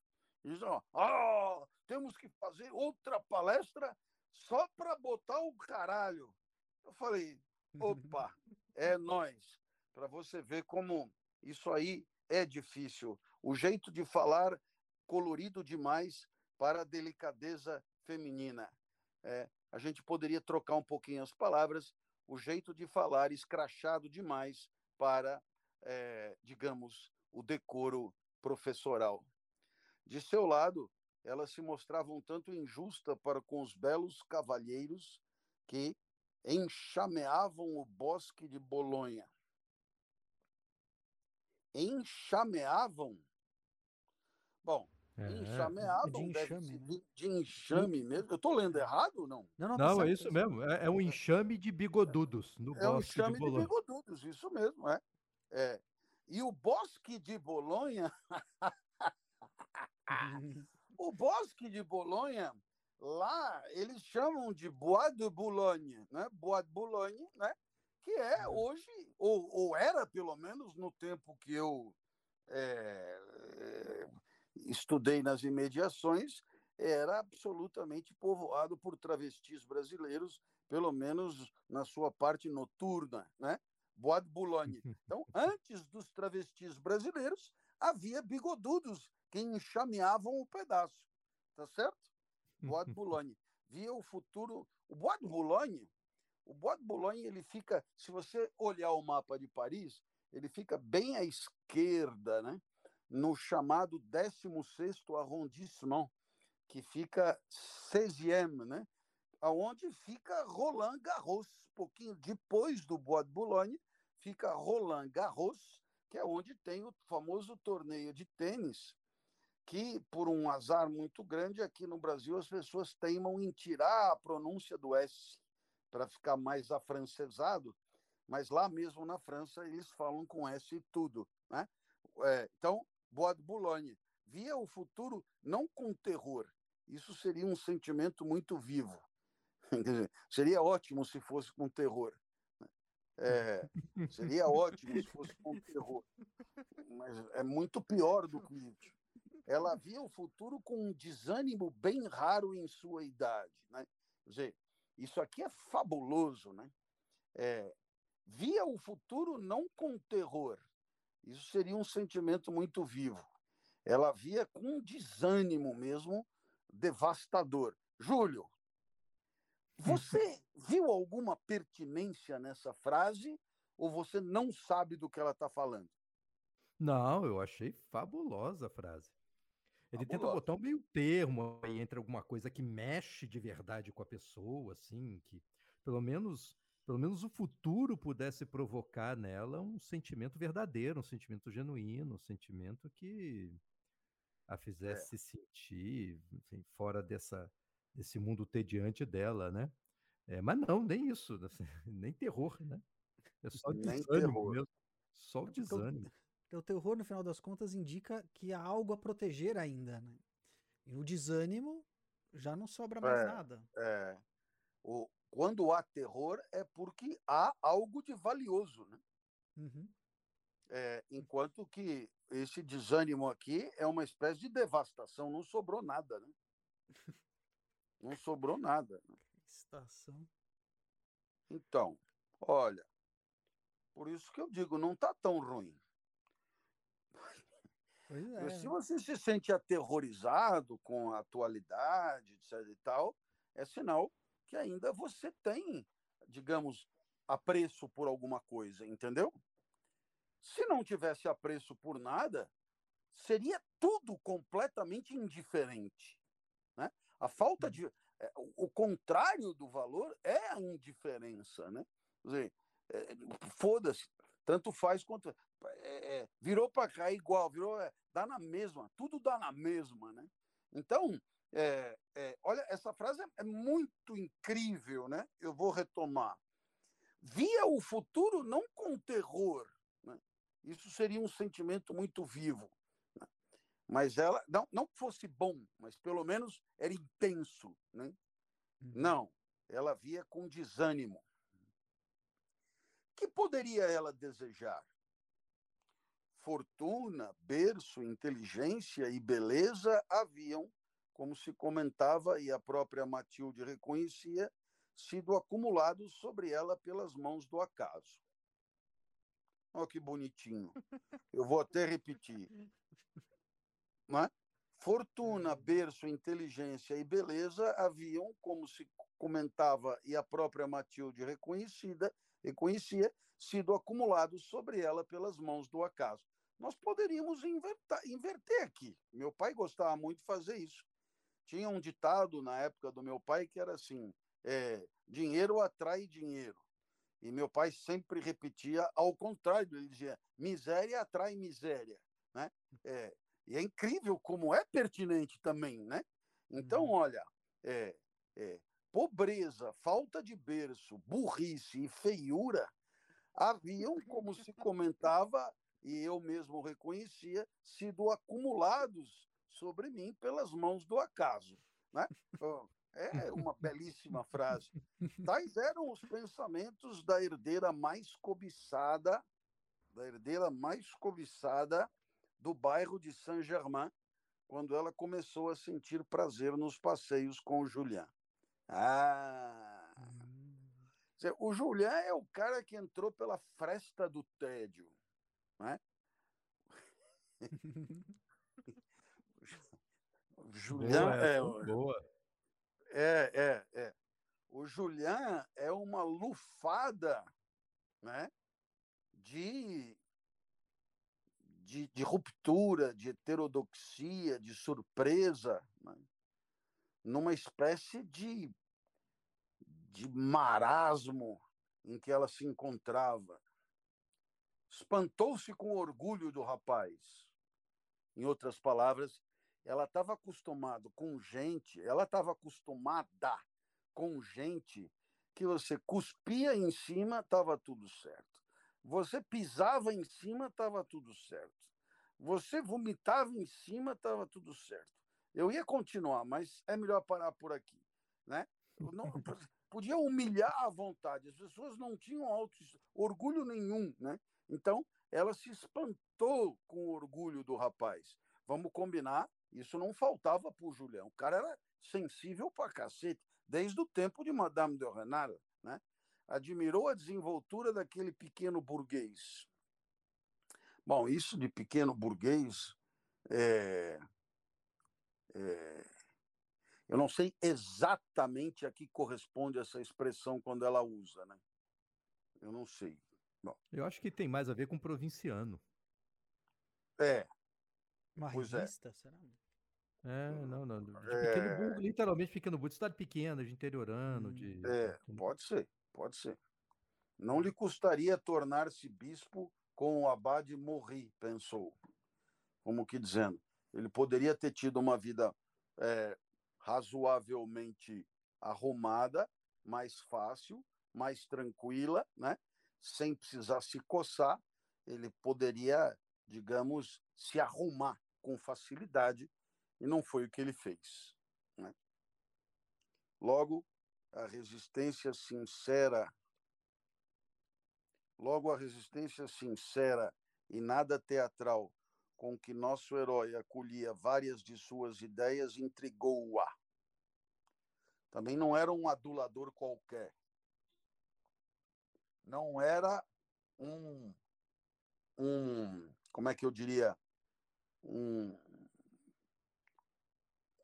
Diz, ó, oh, temos que fazer outra palestra só para botar o caralho. Eu falei, opa, é nós. Para você ver como isso aí é difícil. O jeito de falar colorido demais para a delicadeza feminina. É, a gente poderia trocar um pouquinho as palavras, o jeito de falar escrachado demais para, é, digamos, o decoro professoral. De seu lado, ela se mostrava um tanto injusta para com os belos cavalheiros que enxameavam o bosque de Bolonha. Enxameavam? Bom, é, enxameavam, de enxame, né? de enxame mesmo. Eu estou lendo errado ou não?
Não, não, tá não é isso mesmo. É, é, um enxame de bigodudos no é bosque um enxame de, Bolonha.
de bigodudos, isso mesmo, é. é. E o bosque de Bolonha... o bosque de Bolonha Lá eles chamam de Bois de Boulogne, né? Bois de Boulogne, né? Que é uhum. hoje, ou, ou era pelo menos no tempo que eu é, estudei nas imediações, era absolutamente povoado por travestis brasileiros, pelo menos na sua parte noturna, né? Bois de Boulogne. Então, antes dos travestis brasileiros, havia bigodudos que enxameavam o pedaço, tá certo? Bois de Boulogne. Via o futuro. O Bois de Boulogne, o Bois de Boulogne, ele fica, se você olhar o mapa de Paris, ele fica bem à esquerda, né? No chamado 16º arrondissement, que fica 16e, né? aonde fica Roland Garros. Pouquinho depois do Bois de Boulogne, fica Roland Garros, que é onde tem o famoso torneio de tênis que, por um azar muito grande, aqui no Brasil as pessoas teimam em tirar a pronúncia do S para ficar mais afrancesado, mas lá mesmo na França eles falam com S e tudo. Né? É, então, Boulogne via o futuro não com terror, isso seria um sentimento muito vivo. seria ótimo se fosse com terror. É, seria ótimo se fosse com terror, mas é muito pior do que isso. Ela via o futuro com um desânimo bem raro em sua idade. Né? Quer dizer, isso aqui é fabuloso. Né? É, via o futuro não com terror, isso seria um sentimento muito vivo. Ela via com um desânimo mesmo devastador. Júlio, você viu alguma pertinência nessa frase ou você não sabe do que ela está falando?
Não, eu achei fabulosa a frase. Ele tenta botar um meio termo aí entre alguma coisa que mexe de verdade com a pessoa, assim, que pelo menos, pelo menos o futuro pudesse provocar nela um sentimento verdadeiro, um sentimento genuíno, um sentimento que a é. fizesse é. sentir enfim, fora dessa, desse mundo tediante dela, né? É, mas não, nem isso, assim, nem terror, né? É só nem desânimo mesmo. Só o desânimo.
Então, o terror, no final das contas, indica que há algo a proteger ainda, né? E o desânimo já não sobra mais
é,
nada.
É. O, quando há terror é porque há algo de valioso, né? Uhum. É, enquanto que esse desânimo aqui é uma espécie de devastação, não sobrou nada, né? Não sobrou nada. Né?
Estação.
Então, olha, por isso que eu digo, não está tão ruim. É. Se você se sente aterrorizado com a atualidade, etc e tal, é sinal que ainda você tem, digamos, apreço por alguma coisa, entendeu? Se não tivesse apreço por nada, seria tudo completamente indiferente. Né? A falta de. É, o contrário do valor é a indiferença. Né? É, foda-se, tanto faz quanto. É, é, virou para cá igual, virou. É, dá na mesma, tudo dá na mesma. Né? Então, é, olha, essa frase é muito incrível, né? Eu vou retomar. Via o futuro não com terror, isso seria um sentimento muito vivo. Né? Mas ela, não, não fosse bom, mas pelo menos era intenso. Né? Uhum. Não, ela via com desânimo. Que poderia ela desejar? Fortuna, berço, inteligência e beleza haviam, como se comentava e a própria Matilde reconhecia, sido acumulados sobre ela pelas mãos do acaso. Olha que bonitinho. Eu vou até repetir. É? Fortuna, berço, inteligência e beleza haviam, como se comentava e a própria Matilde reconhecida, reconhecia, sido acumulados sobre ela pelas mãos do acaso. Nós poderíamos invertar, inverter aqui. Meu pai gostava muito de fazer isso. Tinha um ditado na época do meu pai que era assim: é, dinheiro atrai dinheiro. E meu pai sempre repetia ao contrário, ele dizia: miséria atrai miséria. Né? É, e é incrível como é pertinente também. Né? Então, uhum. olha, é, é, pobreza, falta de berço, burrice e feiura haviam, como se comentava, e eu mesmo reconhecia, sido acumulados sobre mim pelas mãos do acaso. Né? É uma belíssima frase. Tais eram os pensamentos da herdeira mais cobiçada, da herdeira mais cobiçada do bairro de Saint-Germain, quando ela começou a sentir prazer nos passeios com o Julian. Ah! O Julian é o cara que entrou pela fresta do tédio, né? Julian é, boa. É, é, é. O Julian é uma lufada né, de, de, de ruptura, de heterodoxia, de surpresa, né, numa espécie de, de marasmo em que ela se encontrava. Espantou-se com o orgulho do rapaz. Em outras palavras, ela estava acostumada com gente, ela estava acostumada com gente que você cuspia em cima, estava tudo certo. Você pisava em cima, estava tudo certo. Você vomitava em cima, estava tudo certo. Eu ia continuar, mas é melhor parar por aqui, né? Não, podia humilhar à vontade. As pessoas não tinham auto, orgulho nenhum, né? Então, ela se espantou com o orgulho do rapaz. Vamos combinar, isso não faltava para o Julião. O cara era sensível para cacete, desde o tempo de Madame de Renard, né? Admirou a desenvoltura daquele pequeno burguês. Bom, isso de pequeno burguês é, é, eu não sei exatamente a que corresponde essa expressão quando ela usa, né? Eu não sei. Bom.
Eu acho que tem mais a ver com provinciano.
É.
Uma
Pois é.
revista, será?
É, não, não.
É.
burgo, literalmente pequeno burgo, de cidade pequena, de interiorano,
Hum.
de.
É, pode ser, pode ser. Não lhe custaria tornar-se bispo com o abade Morri, pensou. Como que dizendo, ele poderia ter tido uma vida é, razoavelmente arrumada, mais fácil, mais tranquila, né? sem precisar se coçar, ele poderia, digamos, se arrumar com facilidade, e não foi o que ele fez. né? Logo, a resistência sincera, logo a resistência sincera e nada teatral com que nosso herói acolhia várias de suas ideias intrigou-a. Também não era um adulador qualquer. Não era um, um como é que eu diria, um,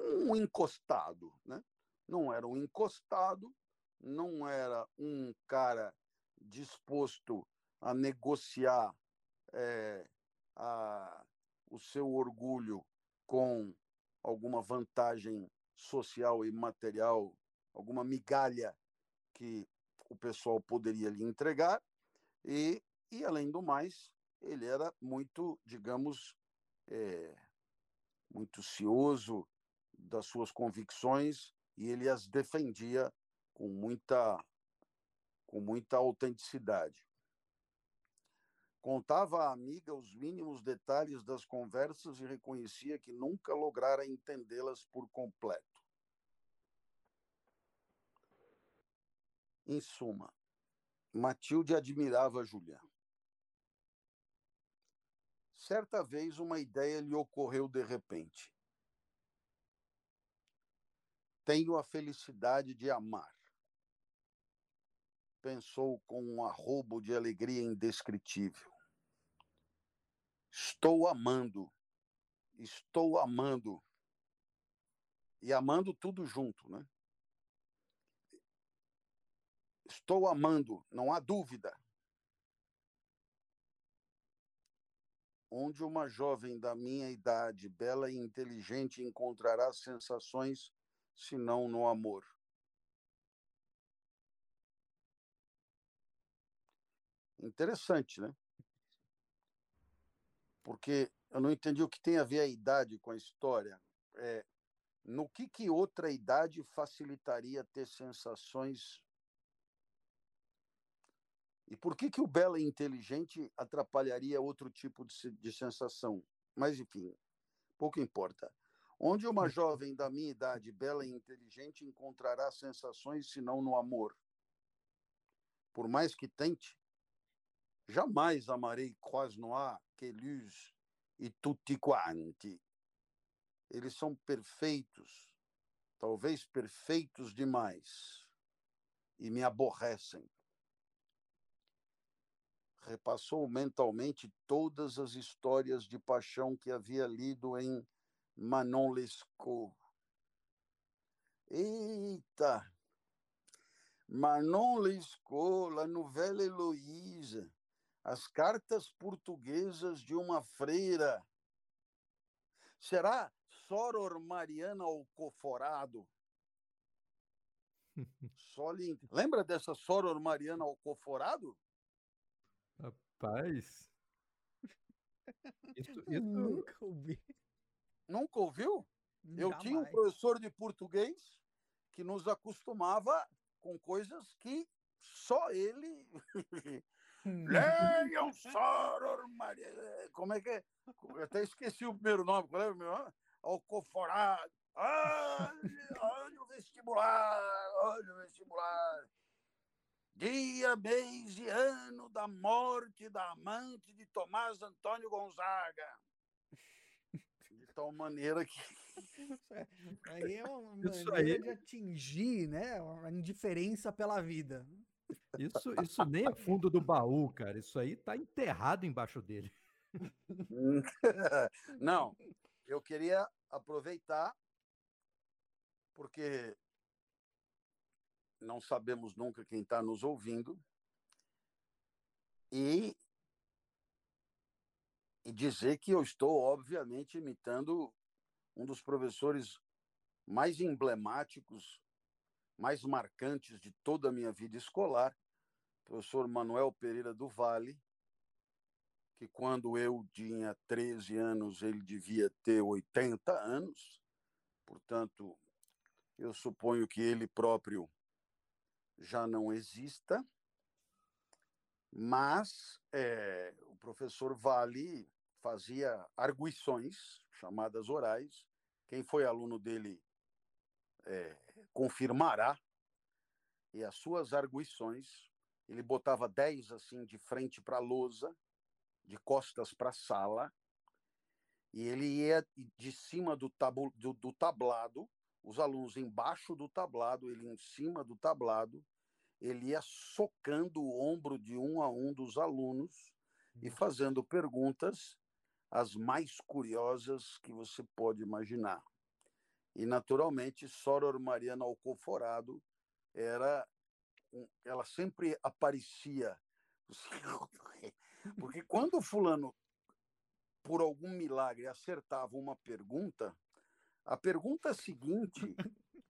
um encostado, né? Não era um encostado, não era um cara disposto a negociar é, a, o seu orgulho com alguma vantagem social e material, alguma migalha que o pessoal poderia lhe entregar, e, e além do mais, ele era muito, digamos, é, muito cioso das suas convicções e ele as defendia com muita, com muita autenticidade. Contava à amiga os mínimos detalhes das conversas e reconhecia que nunca lograra entendê-las por completo. Em suma, Matilde admirava Julián. Certa vez, uma ideia lhe ocorreu de repente. Tenho a felicidade de amar. Pensou com um arrobo de alegria indescritível. Estou amando. Estou amando. E amando tudo junto, né? Estou amando, não há dúvida. Onde uma jovem da minha idade, bela e inteligente, encontrará sensações senão no amor? Interessante, né? Porque eu não entendi o que tem a ver a idade com a história. É, no que, que outra idade facilitaria ter sensações e por que, que o belo e inteligente atrapalharia outro tipo de, de sensação? Mas, enfim, pouco importa. Onde uma jovem da minha idade, bela e inteligente, encontrará sensações senão no amor? Por mais que tente, jamais amarei Croisnois, Queluz e tutti quanti. Eles são perfeitos, talvez perfeitos demais, e me aborrecem repassou mentalmente todas as histórias de paixão que havia lido em Manon Lescaut. Eita! Manon Lescaut, La Nouvelle Heloïse, as cartas portuguesas de uma freira. Será Soror Mariana Alcoforado? Só lhe... Lembra dessa Soror Mariana Alcoforado?
Rapaz. Isso,
Eu
isso,
nunca ouvi.
Nunca ouviu? Eu tinha um professor de português que nos acostumava com coisas que só ele. Leiam Soror Maria. Como é que é? Eu até esqueci o primeiro nome. Qual é o meu nome? Alcoforado. Olha, olha o vestibular, olha o vestibular. Dia, mês e ano da morte da amante de Tomás Antônio Gonzaga. Tal maneira que.
Aí é uma maneira aí... de atingir né, a indiferença pela vida.
Isso, isso nem é fundo do baú, cara. Isso aí tá enterrado embaixo dele.
Não, eu queria aproveitar porque não sabemos nunca quem está nos ouvindo e, e dizer que eu estou, obviamente, imitando um dos professores mais emblemáticos, mais marcantes de toda a minha vida escolar, professor Manuel Pereira do Vale, que quando eu tinha 13 anos, ele devia ter 80 anos, portanto, eu suponho que ele próprio já não exista, mas é, o professor Vale fazia arguições, chamadas orais. Quem foi aluno dele é, confirmará. E as suas arguições, ele botava dez assim de frente para a lousa, de costas para a sala, e ele ia de cima do, tabu, do, do tablado os alunos embaixo do tablado, ele em cima do tablado, ele ia socando o ombro de um a um dos alunos e fazendo perguntas as mais curiosas que você pode imaginar. E, naturalmente, Soror Mariana Alcoforado era. Ela sempre aparecia. Porque quando o fulano, por algum milagre, acertava uma pergunta, a pergunta seguinte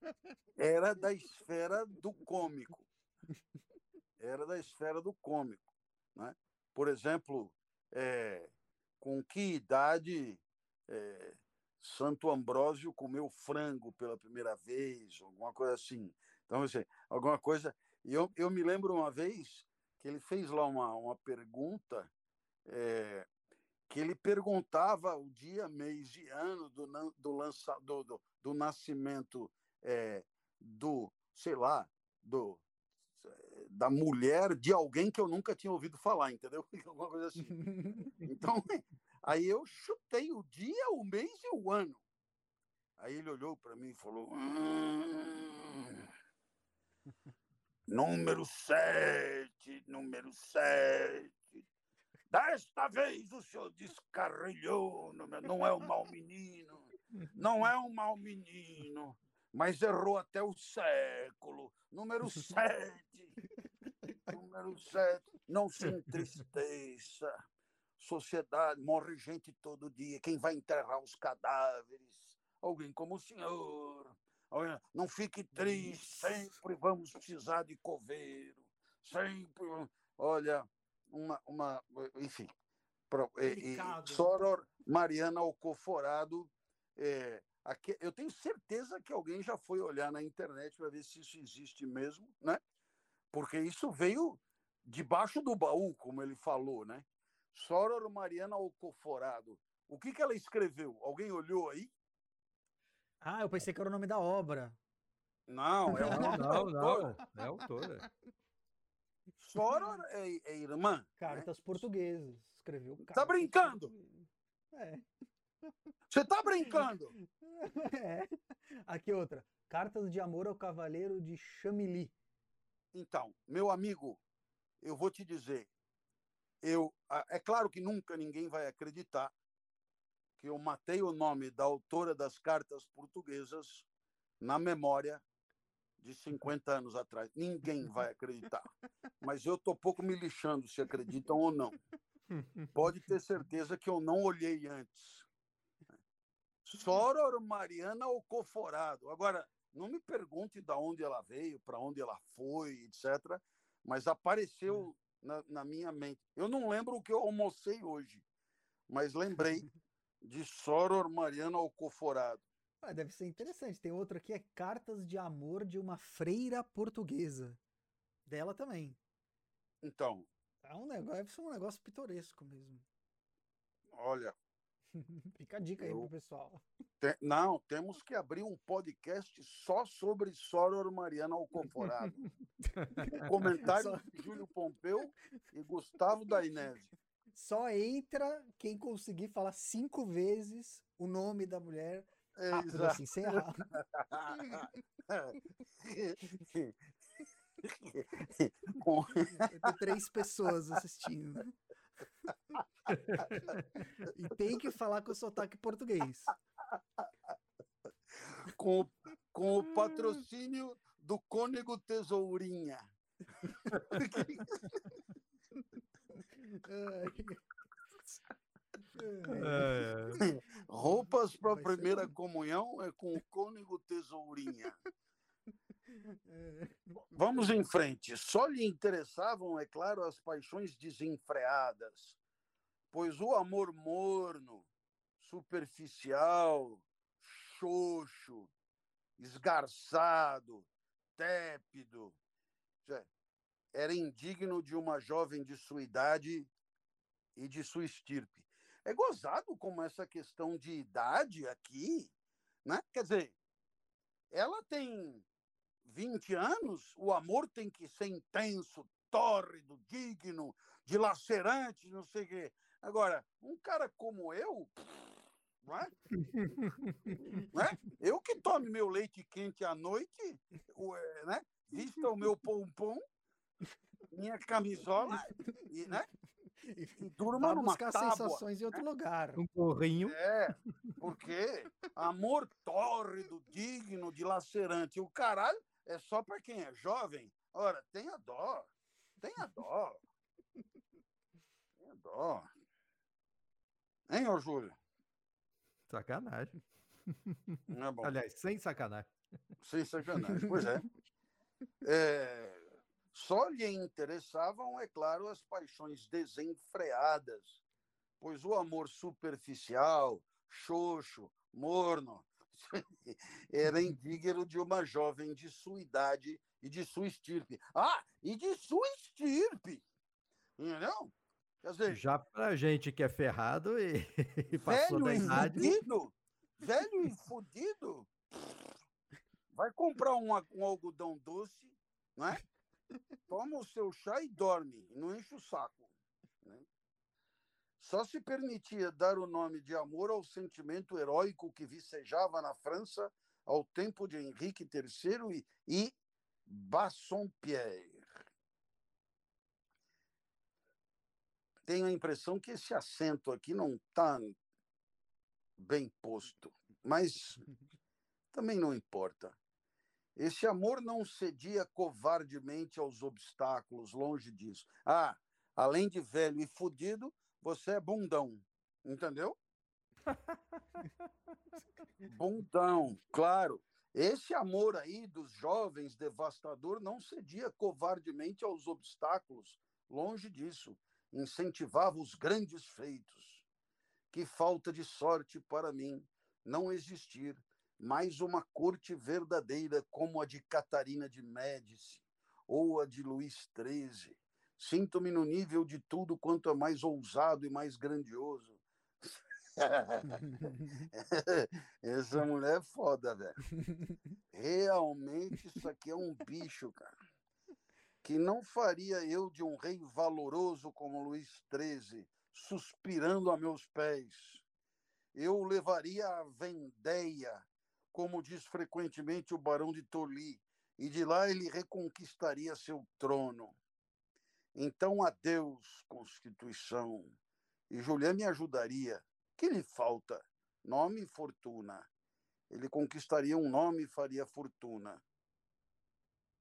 era da esfera do cômico. Era da esfera do cômico. Né? Por exemplo, é, com que idade é, Santo Ambrósio comeu frango pela primeira vez, alguma coisa assim. Então, assim, alguma coisa. E eu, eu me lembro uma vez que ele fez lá uma, uma pergunta é, que ele perguntava o dia, mês e ano do, do, lança, do, do, do nascimento é, do, sei lá, do, da mulher de alguém que eu nunca tinha ouvido falar, entendeu? Alguma coisa assim. Então, aí eu chutei o dia, o mês e o ano. Aí ele olhou para mim e falou: hum, número sete, número sete. Desta vez o senhor descarrilhou, não é um mau menino, não é um mau menino, mas errou até o século. Número sete, número sete, não se entristeça. Sociedade, morre gente todo dia. Quem vai enterrar os cadáveres? Alguém como o senhor. Não fique triste, sempre vamos precisar de coveiro. Sempre. Olha, uma, uma enfim, pro? Soror Mariana Alcoforado. É, eu tenho certeza que alguém já foi olhar na internet para ver se isso existe mesmo, né? Porque isso veio debaixo do baú, como ele falou, né? Soror Mariana Alcoforado. O que, que ela escreveu? Alguém olhou aí?
Ah, eu pensei que era o nome da obra.
Não, é o
nome não, não, é autora.
Soror é, é irmã. Né?
Cartas né? portuguesas. Escreveu
cartas. Tá brincando? É. Você tá brincando?
É. Aqui outra. Cartas de amor ao cavaleiro de Chamilly.
Então, meu amigo, eu vou te dizer, eu é claro que nunca ninguém vai acreditar que eu matei o nome da autora das cartas portuguesas na memória de 50 anos atrás. Ninguém vai acreditar. Mas eu estou pouco me lixando se acreditam ou não. Pode ter certeza que eu não olhei antes. Soror Mariana Ocoforado. Agora, não me pergunte de onde ela veio, para onde ela foi, etc. Mas apareceu na, na minha mente. Eu não lembro o que eu almocei hoje, mas lembrei de Soror Mariana Ocoforado.
Ah, deve ser interessante. Tem outro aqui, é Cartas de Amor de uma Freira Portuguesa. Dela também.
Então,
É um negócio, ser um negócio pitoresco mesmo.
olha,
Fica a dica aí
Eu-
pro pessoal.
te- não, temos que abrir um podcast só sobre Soror Mariana Alcoforado. Comentário
Só-
de Júlio Pompeu e Gustavo Dainese.
Só entra quem conseguir falar cinco vezes o nome da mulher rápido, assim, sem errar. Três pessoas assistindo. E tem que falar com sotaque português.
com, com o patrocínio do Cônego Tesourinha.
Ai.
Roupas para a primeira comunhão é com o Cônego Tesourinha. Vamos em frente. Só lhe interessavam, é claro, as paixões desenfreadas, pois o amor morno, superficial, xoxo, esgarçado, tépido, era indigno de uma jovem de sua idade e de sua estirpe. É gozado como essa questão de idade aqui, né? Quer dizer, ela tem 20 anos, o amor tem que ser intenso, tórrido, digno, dilacerante, não sei o quê. Agora, um cara como eu, não é? Não é? Eu que tome meu leite quente à noite, eh, né? vista o meu pompom, minha camisola, e, né? e durma
Vá
numa
buscar
tábua.
sensações em outro lugar.
Um gorrinho.
É, porque amor tórrido, digno, dilacerante, o caralho é só para quem é jovem. Ora, tenha dó, tenha dó. Tenha dó. Hein, ô Júlio?
Sacanagem.
É bom.
Aliás, sem sacanagem.
Sem sacanagem, pois é. É, Só lhe interessavam, é claro, as paixões desenfreadas, pois o amor superficial, xoxo, morno, era indigno de uma jovem de sua idade e de sua estirpe. Ah, e de sua estirpe! Entendeu? Quer dizer,
Já pra gente que é ferrado e, e passou
velho
da
e
idade.
fudido, velho e fudido, vai comprar um, um algodão doce, não é? Toma o seu chá e dorme, e não enche o saco. né? Só se permitia dar o nome de amor ao sentimento heróico que vicejava na França ao tempo de Henrique III e, e Bassompierre. Tenho a impressão que esse acento aqui não está bem posto, mas também não importa. Esse amor não cedia covardemente aos obstáculos, longe disso. Ah, além de velho e fudido, você é bundão, entendeu? Bundão, claro. Esse amor aí dos jovens devastador não cedia covardemente aos obstáculos, longe disso. Incentivava os grandes feitos. Que falta de sorte para mim não existir mais uma corte verdadeira como a de Catarina de Médici ou a de Luís XIII. Sinto-me no nível de tudo quanto é mais ousado e mais grandioso. Essa mulher é foda, velho. Realmente isso aqui é um bicho, cara. Que não faria eu de um rei valoroso como Luís XIII, suspirando a meus pés. Eu o levaria à Vendéia, como diz frequentemente o barão de Tolly, e de lá ele reconquistaria seu trono. Então, adeus, Constituição. E Julián me ajudaria. Que lhe falta? Nome e fortuna. Ele conquistaria um nome e faria fortuna.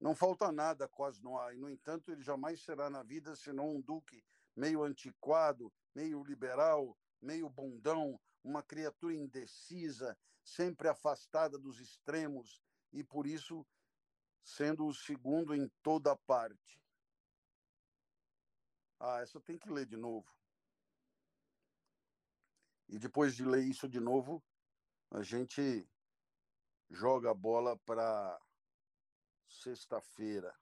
Não falta nada, quase não há. No entanto, ele jamais será na vida senão um duque meio antiquado, meio liberal, meio bundão, uma criatura indecisa, sempre afastada dos extremos e, por isso, sendo o segundo em toda parte. Ah, essa tem que ler de novo. E depois de ler isso de novo, a gente joga a bola para sexta-feira,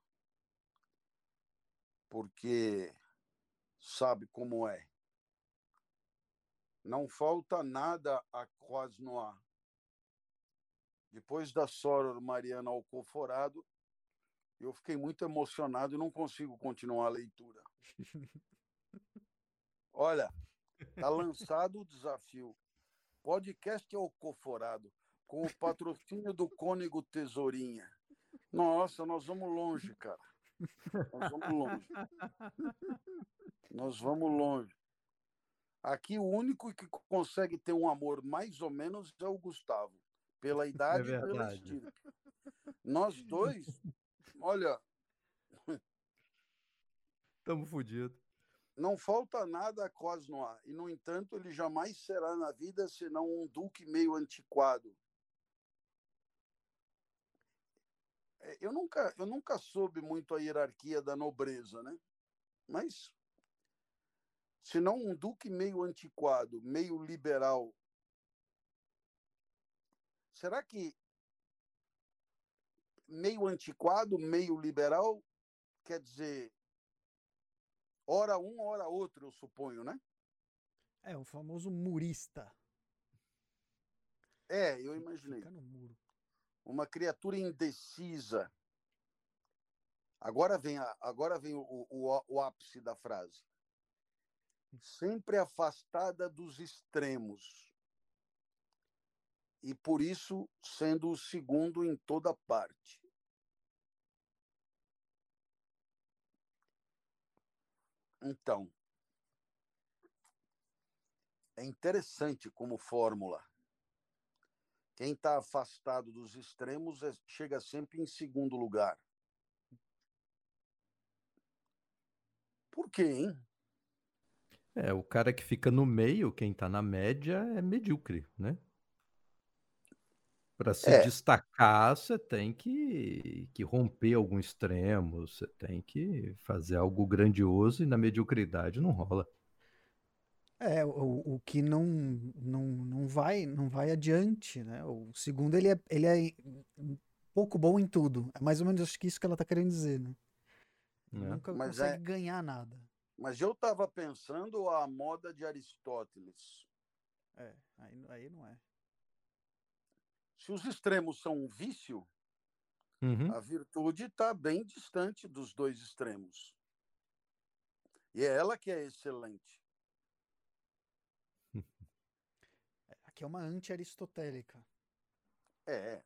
porque sabe como é. Não falta nada a Croix-Noir. Depois da Soror Mariana Alcoforado, eu fiquei muito emocionado e não consigo continuar a leitura. Olha, está lançado o desafio. Podcast Alcoforado, com o patrocínio do Cônego Tesourinha. Nossa, nós vamos longe, cara. Nós vamos longe. Nós vamos longe. Aqui o único que consegue ter um amor mais ou menos é o Gustavo, pela
É
idade e pelo
verdade.
estilo. Nós dois, olha,
Estamos fodidos.
não falta nada a Cosnoir. E, no entanto, ele jamais será na vida senão um duque meio antiquado. É, Eu nunca, eu nunca soube muito a hierarquia da nobreza, né? Mas, se não um duque meio antiquado, meio liberal, será que meio antiquado, meio liberal, quer dizer, hora um, hora outro, eu suponho, né?
É, o famoso murista.
É, eu imaginei.
Fica no muro.
Uma criatura indecisa. Agora vem, a, agora vem o, o, o ápice da frase. Sempre afastada dos extremos. E por isso sendo o segundo em toda parte. Então, é interessante como fórmula. Quem está afastado dos extremos é- chega sempre em segundo lugar. Por quê, hein?
É, o cara que fica no meio, quem tá na média, é medíocre, né? Para se
É.
destacar, você tem que, que romper algum extremo, você tem que fazer algo grandioso e na mediocridade não rola.
É, o, o que não, não, não vai não vai adiante, né? O segundo, ele é, ele é pouco bom em tudo. É mais ou menos acho que isso que ela tá querendo dizer, né?
né?
Nunca
Mas
consegue
é-
ganhar nada.
Mas eu estava pensando a moda de Aristóteles.
É, aí, aí não é.
Se os extremos são um vício,
Uhum.
a virtude está bem distante dos dois extremos. E é ela que é excelente.
Aqui é uma anti-aristotélica.
É.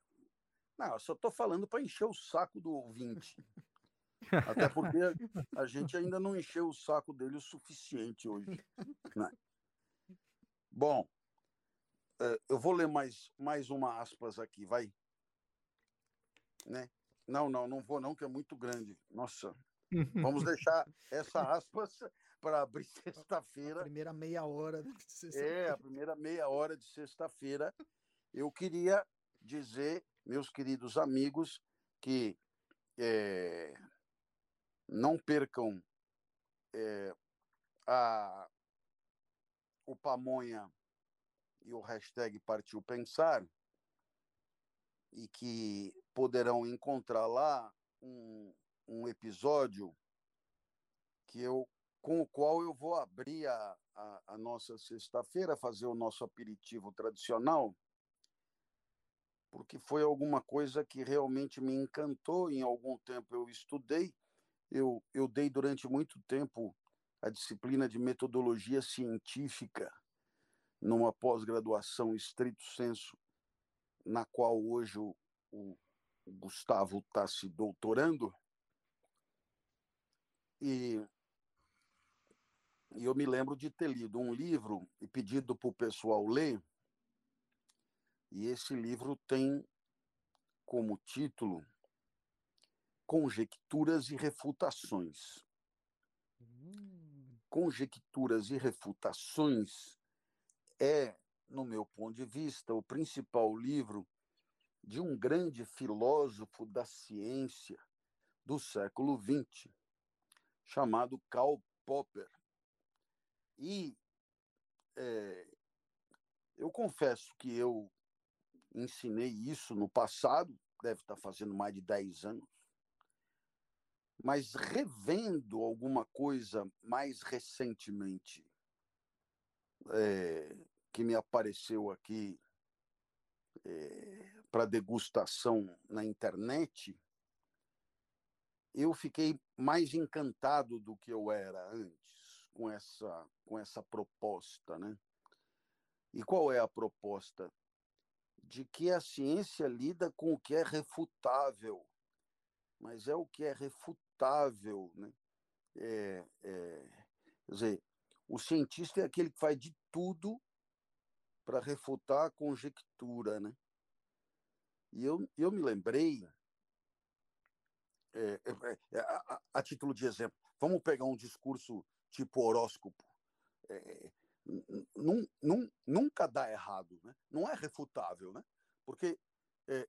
Não, eu só estou falando para encher o saco do ouvinte. Até porque a gente ainda não encheu o saco dele o suficiente hoje. né? Bom, eu vou ler mais, mais uma aspas aqui, vai. Né? Não, não, não vou não, que é muito grande. Nossa, vamos deixar essa aspas para abrir sexta-feira.
primeira meia hora de sexta-
É, a primeira meia hora de sexta-feira. Eu queria dizer, meus queridos amigos, que eh, não percam eh, a, o Pamonha e o hashtag Partiu Pensar, e que poderão encontrar lá um, um episódio que eu com o qual eu vou abrir a, a, a nossa sexta-feira, fazer o nosso aperitivo tradicional, porque foi alguma coisa que realmente me encantou. Em algum tempo eu estudei, eu, eu dei durante muito tempo a disciplina de metodologia científica numa pós-graduação estrito senso, na qual hoje o, o Gustavo está se doutorando. E e eu me lembro de ter lido um livro e pedido para o pessoal ler, e esse livro tem como título Conjecturas e Refutações.
Hum,
Conjecturas e Refutações é, no meu ponto de vista, o principal livro de um grande filósofo da ciência do século XX, chamado Karl Popper. E é, eu confesso que eu ensinei isso no passado, deve estar fazendo mais de 10 anos. Mas revendo alguma coisa mais recentemente, é, que me apareceu aqui é, para degustação na internet, eu fiquei mais encantado do que eu era antes com essa, com essa proposta. Né? E qual é a proposta? De que a ciência lida com o que é refutável, mas é o que é refutável. Né? É, é, quer dizer, o cientista é aquele que faz de tudo para refutar a conjectura, né? E eu, eu me lembrei, é, é, a, a, título de exemplo, vamos pegar um discurso tipo horóscopo. É, num, num, nunca dá errado, né? não é refutável, né? porque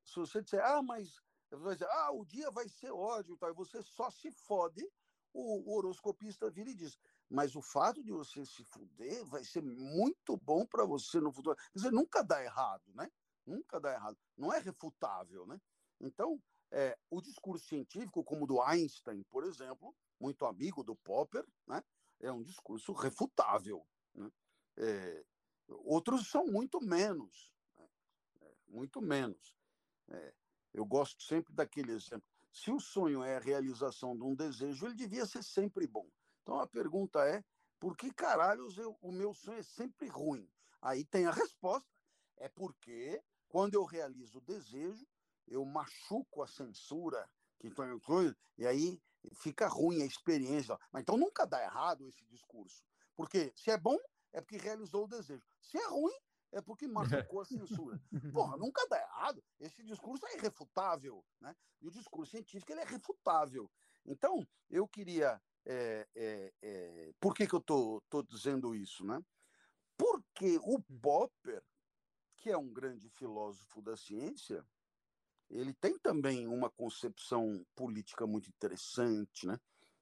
se você disser, ah, mas vai dizer, ah, o dia vai ser ódio, tá? e você só se fode, o, o horoscopista vira e diz, mas o fato de você se fuder vai ser muito bom para você no futuro. Quer dizer, nunca dá errado, né? Nunca dá errado. Não é refutável, né? Então, é, o discurso científico, como o do Einstein, por exemplo, muito amigo do Popper, né? É um discurso refutável. Né? É, outros são muito menos, né? é, muito menos. É, eu gosto sempre daquele exemplo. Se o sonho é a realização de um desejo, ele devia ser sempre bom. Então a pergunta é: por que caralhos eu, o meu sonho é sempre ruim? Aí tem a resposta: é porque quando eu realizo o desejo, eu machuco a censura, que e aí fica ruim a experiência. Mas então nunca dá errado esse discurso. Porque se é bom, é porque realizou o desejo. Se é ruim, é porque machucou a censura. Porra, nunca dá errado. Esse discurso é irrefutável. Né? E o discurso científico ele é refutável. Então, eu queria é, é, é, por que, que eu estou tô, tô dizendo isso? Né? Porque o hum. Popper, que é um grande filósofo da ciência, ele tem também uma concepção política muito interessante, né?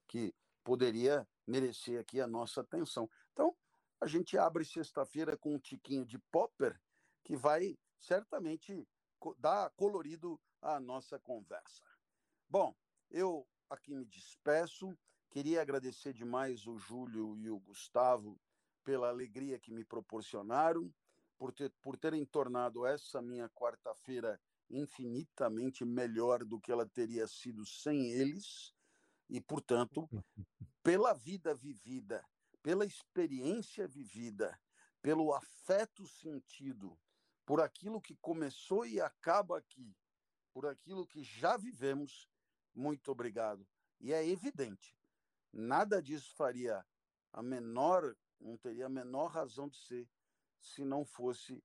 que poderia merecer aqui a nossa atenção. Então, a gente abre sexta-feira com um tiquinho de Popper, que vai certamente dar colorido à nossa conversa. Bom, eu aqui me despeço. Queria agradecer demais o Júlio e o Gustavo pela alegria que me proporcionaram, por, ter, por terem tornado essa minha quarta-feira infinitamente melhor do que ela teria sido sem eles, e, portanto, pela vida vivida, pela experiência vivida, pelo afeto sentido, por aquilo que começou e acaba aqui, por aquilo que já vivemos, muito obrigado. E é evidente, Nada disso faria a menor, não teria a menor razão de ser se não fosse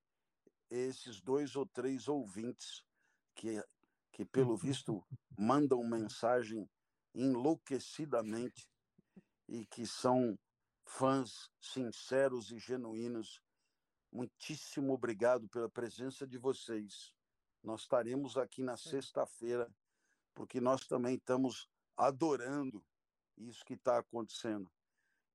esses dois ou três ouvintes que, que pelo visto, mandam mensagem enlouquecidamente e que são fãs sinceros e genuínos. Muitíssimo obrigado pela presença de vocês. Nós estaremos aqui na sexta-feira, porque nós também estamos adorando isso que está acontecendo.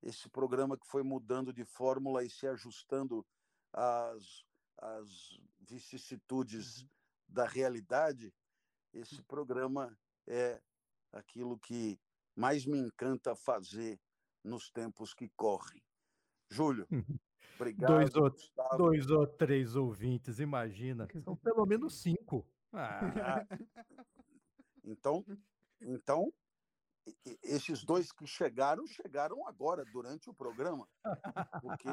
Esse programa que foi mudando de fórmula e se ajustando às, às vicissitudes uhum. da realidade, esse hum. programa é aquilo que mais me encanta fazer nos tempos que correm. Júlio, obrigado.
Dois ou, dois ou três ouvintes, imagina. São pelo menos cinco. Ah.
Então, então esses dois que chegaram, chegaram agora, durante o programa. Porque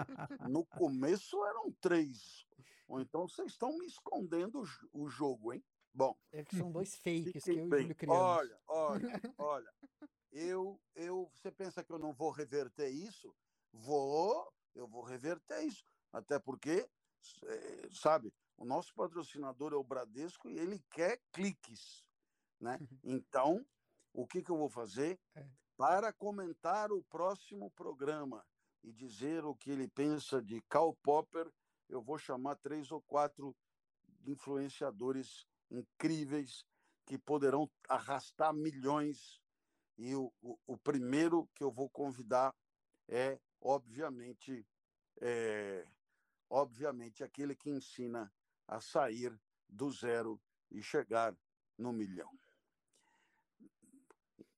no começo eram três. Ou então vocês estão me escondendo o jogo, hein? Bom.
É que são dois fakes que eu e o Júlio criamos.
Olha, olha, olha. Eu, eu, você pensa que eu não vou reverter isso? Vou, eu vou reverter isso. Até porque, eh, sabe, o nosso patrocinador é o Bradesco e ele quer cliques. Né? Então, o que, que eu vou fazer é. para comentar o próximo programa e dizer o que ele pensa de Karl Popper. Eu vou chamar três ou quatro influenciadores incríveis que poderão arrastar milhões. E o, o, o primeiro que eu vou convidar é, obviamente, é, obviamente, aquele que ensina a sair do zero e chegar no milhão.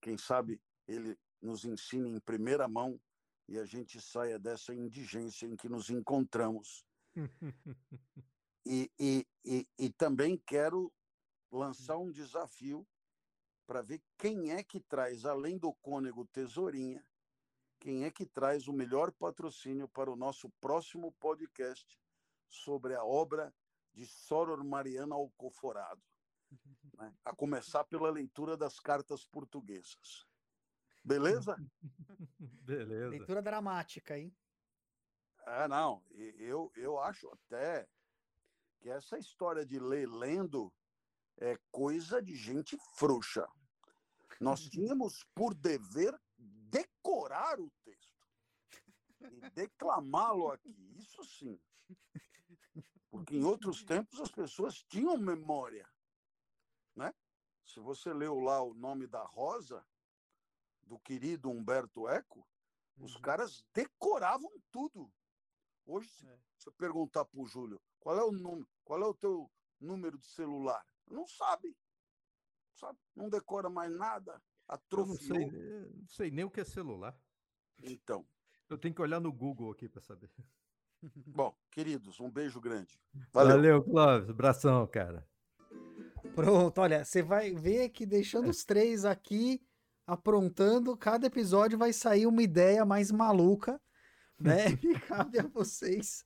Quem sabe ele nos ensine em primeira mão e a gente saia dessa indigência em que nos encontramos. e, e, e, e também quero lançar um desafio para ver quem é que traz, além do Cônego Tesourinha, quem é que traz o melhor patrocínio para o nosso próximo podcast sobre a obra de Soror Mariana Alcoforado, né? a começar pela leitura das cartas portuguesas. Beleza?
Beleza.
Leitura dramática, hein?
É, não. Eu, eu acho até que essa história de ler lendo é coisa de gente frouxa. Nós tínhamos por dever decorar o texto e declamá-lo aqui. Isso sim. Porque em outros tempos as pessoas tinham memória. Né? Se você leu lá o nome da Rosa, do querido Humberto Eco, uhum. os caras decoravam tudo. Hoje, se é. você perguntar para o Júlio qual é o número, qual é o teu número de celular, não sabe. Sabe? Não decora mais nada. Atrofiou.
Não sei, não sei nem o que é celular.
Então.
Eu tenho que olhar no Google aqui para saber.
Bom, queridos, um beijo grande.
Valeu, Valeu Clóvis. Abração, cara.
Pronto, olha, você vai ver que deixando os três aqui, aprontando, cada episódio vai sair uma ideia mais maluca, né? e cabe a vocês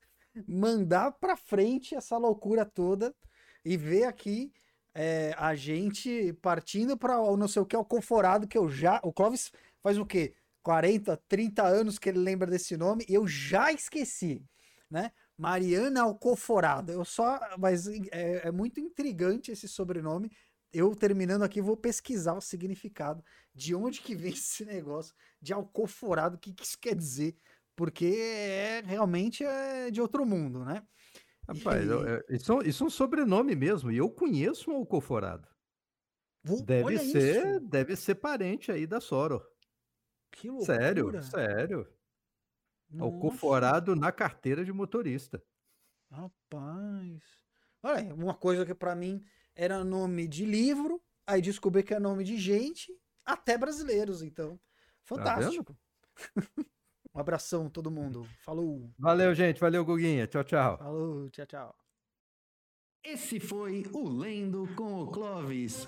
mandar para frente essa loucura toda e ver aqui é, a gente partindo para o não sei o que, o Conforado, que eu já. O Clóvis faz o quê? 40, 30 anos que ele lembra desse nome e eu já esqueci, né? Mariana Alcoforado. Eu só. Mas é, é muito intrigante esse sobrenome eu terminando aqui vou pesquisar o significado de onde que vem esse negócio de alcoforado, o que, que isso quer dizer, porque é realmente é de outro mundo, né?
Rapaz, e... isso, isso é um sobrenome mesmo, e eu conheço um alcoforado. deve ser, isso. deve ser parente aí da Soro. Que loucura. Sério, sério. Nossa. Alcoforado na carteira de motorista.
Rapaz. Olha, uma coisa que para mim era nome de livro, aí descobri que é nome de gente, até brasileiros, então. Tá Fantástico. Tá um abração todo mundo. Falou.
Valeu, gente. Valeu, Guguinha. Tchau, tchau.
Falou, tchau, tchau.
Esse foi o Lendo com o Clovis.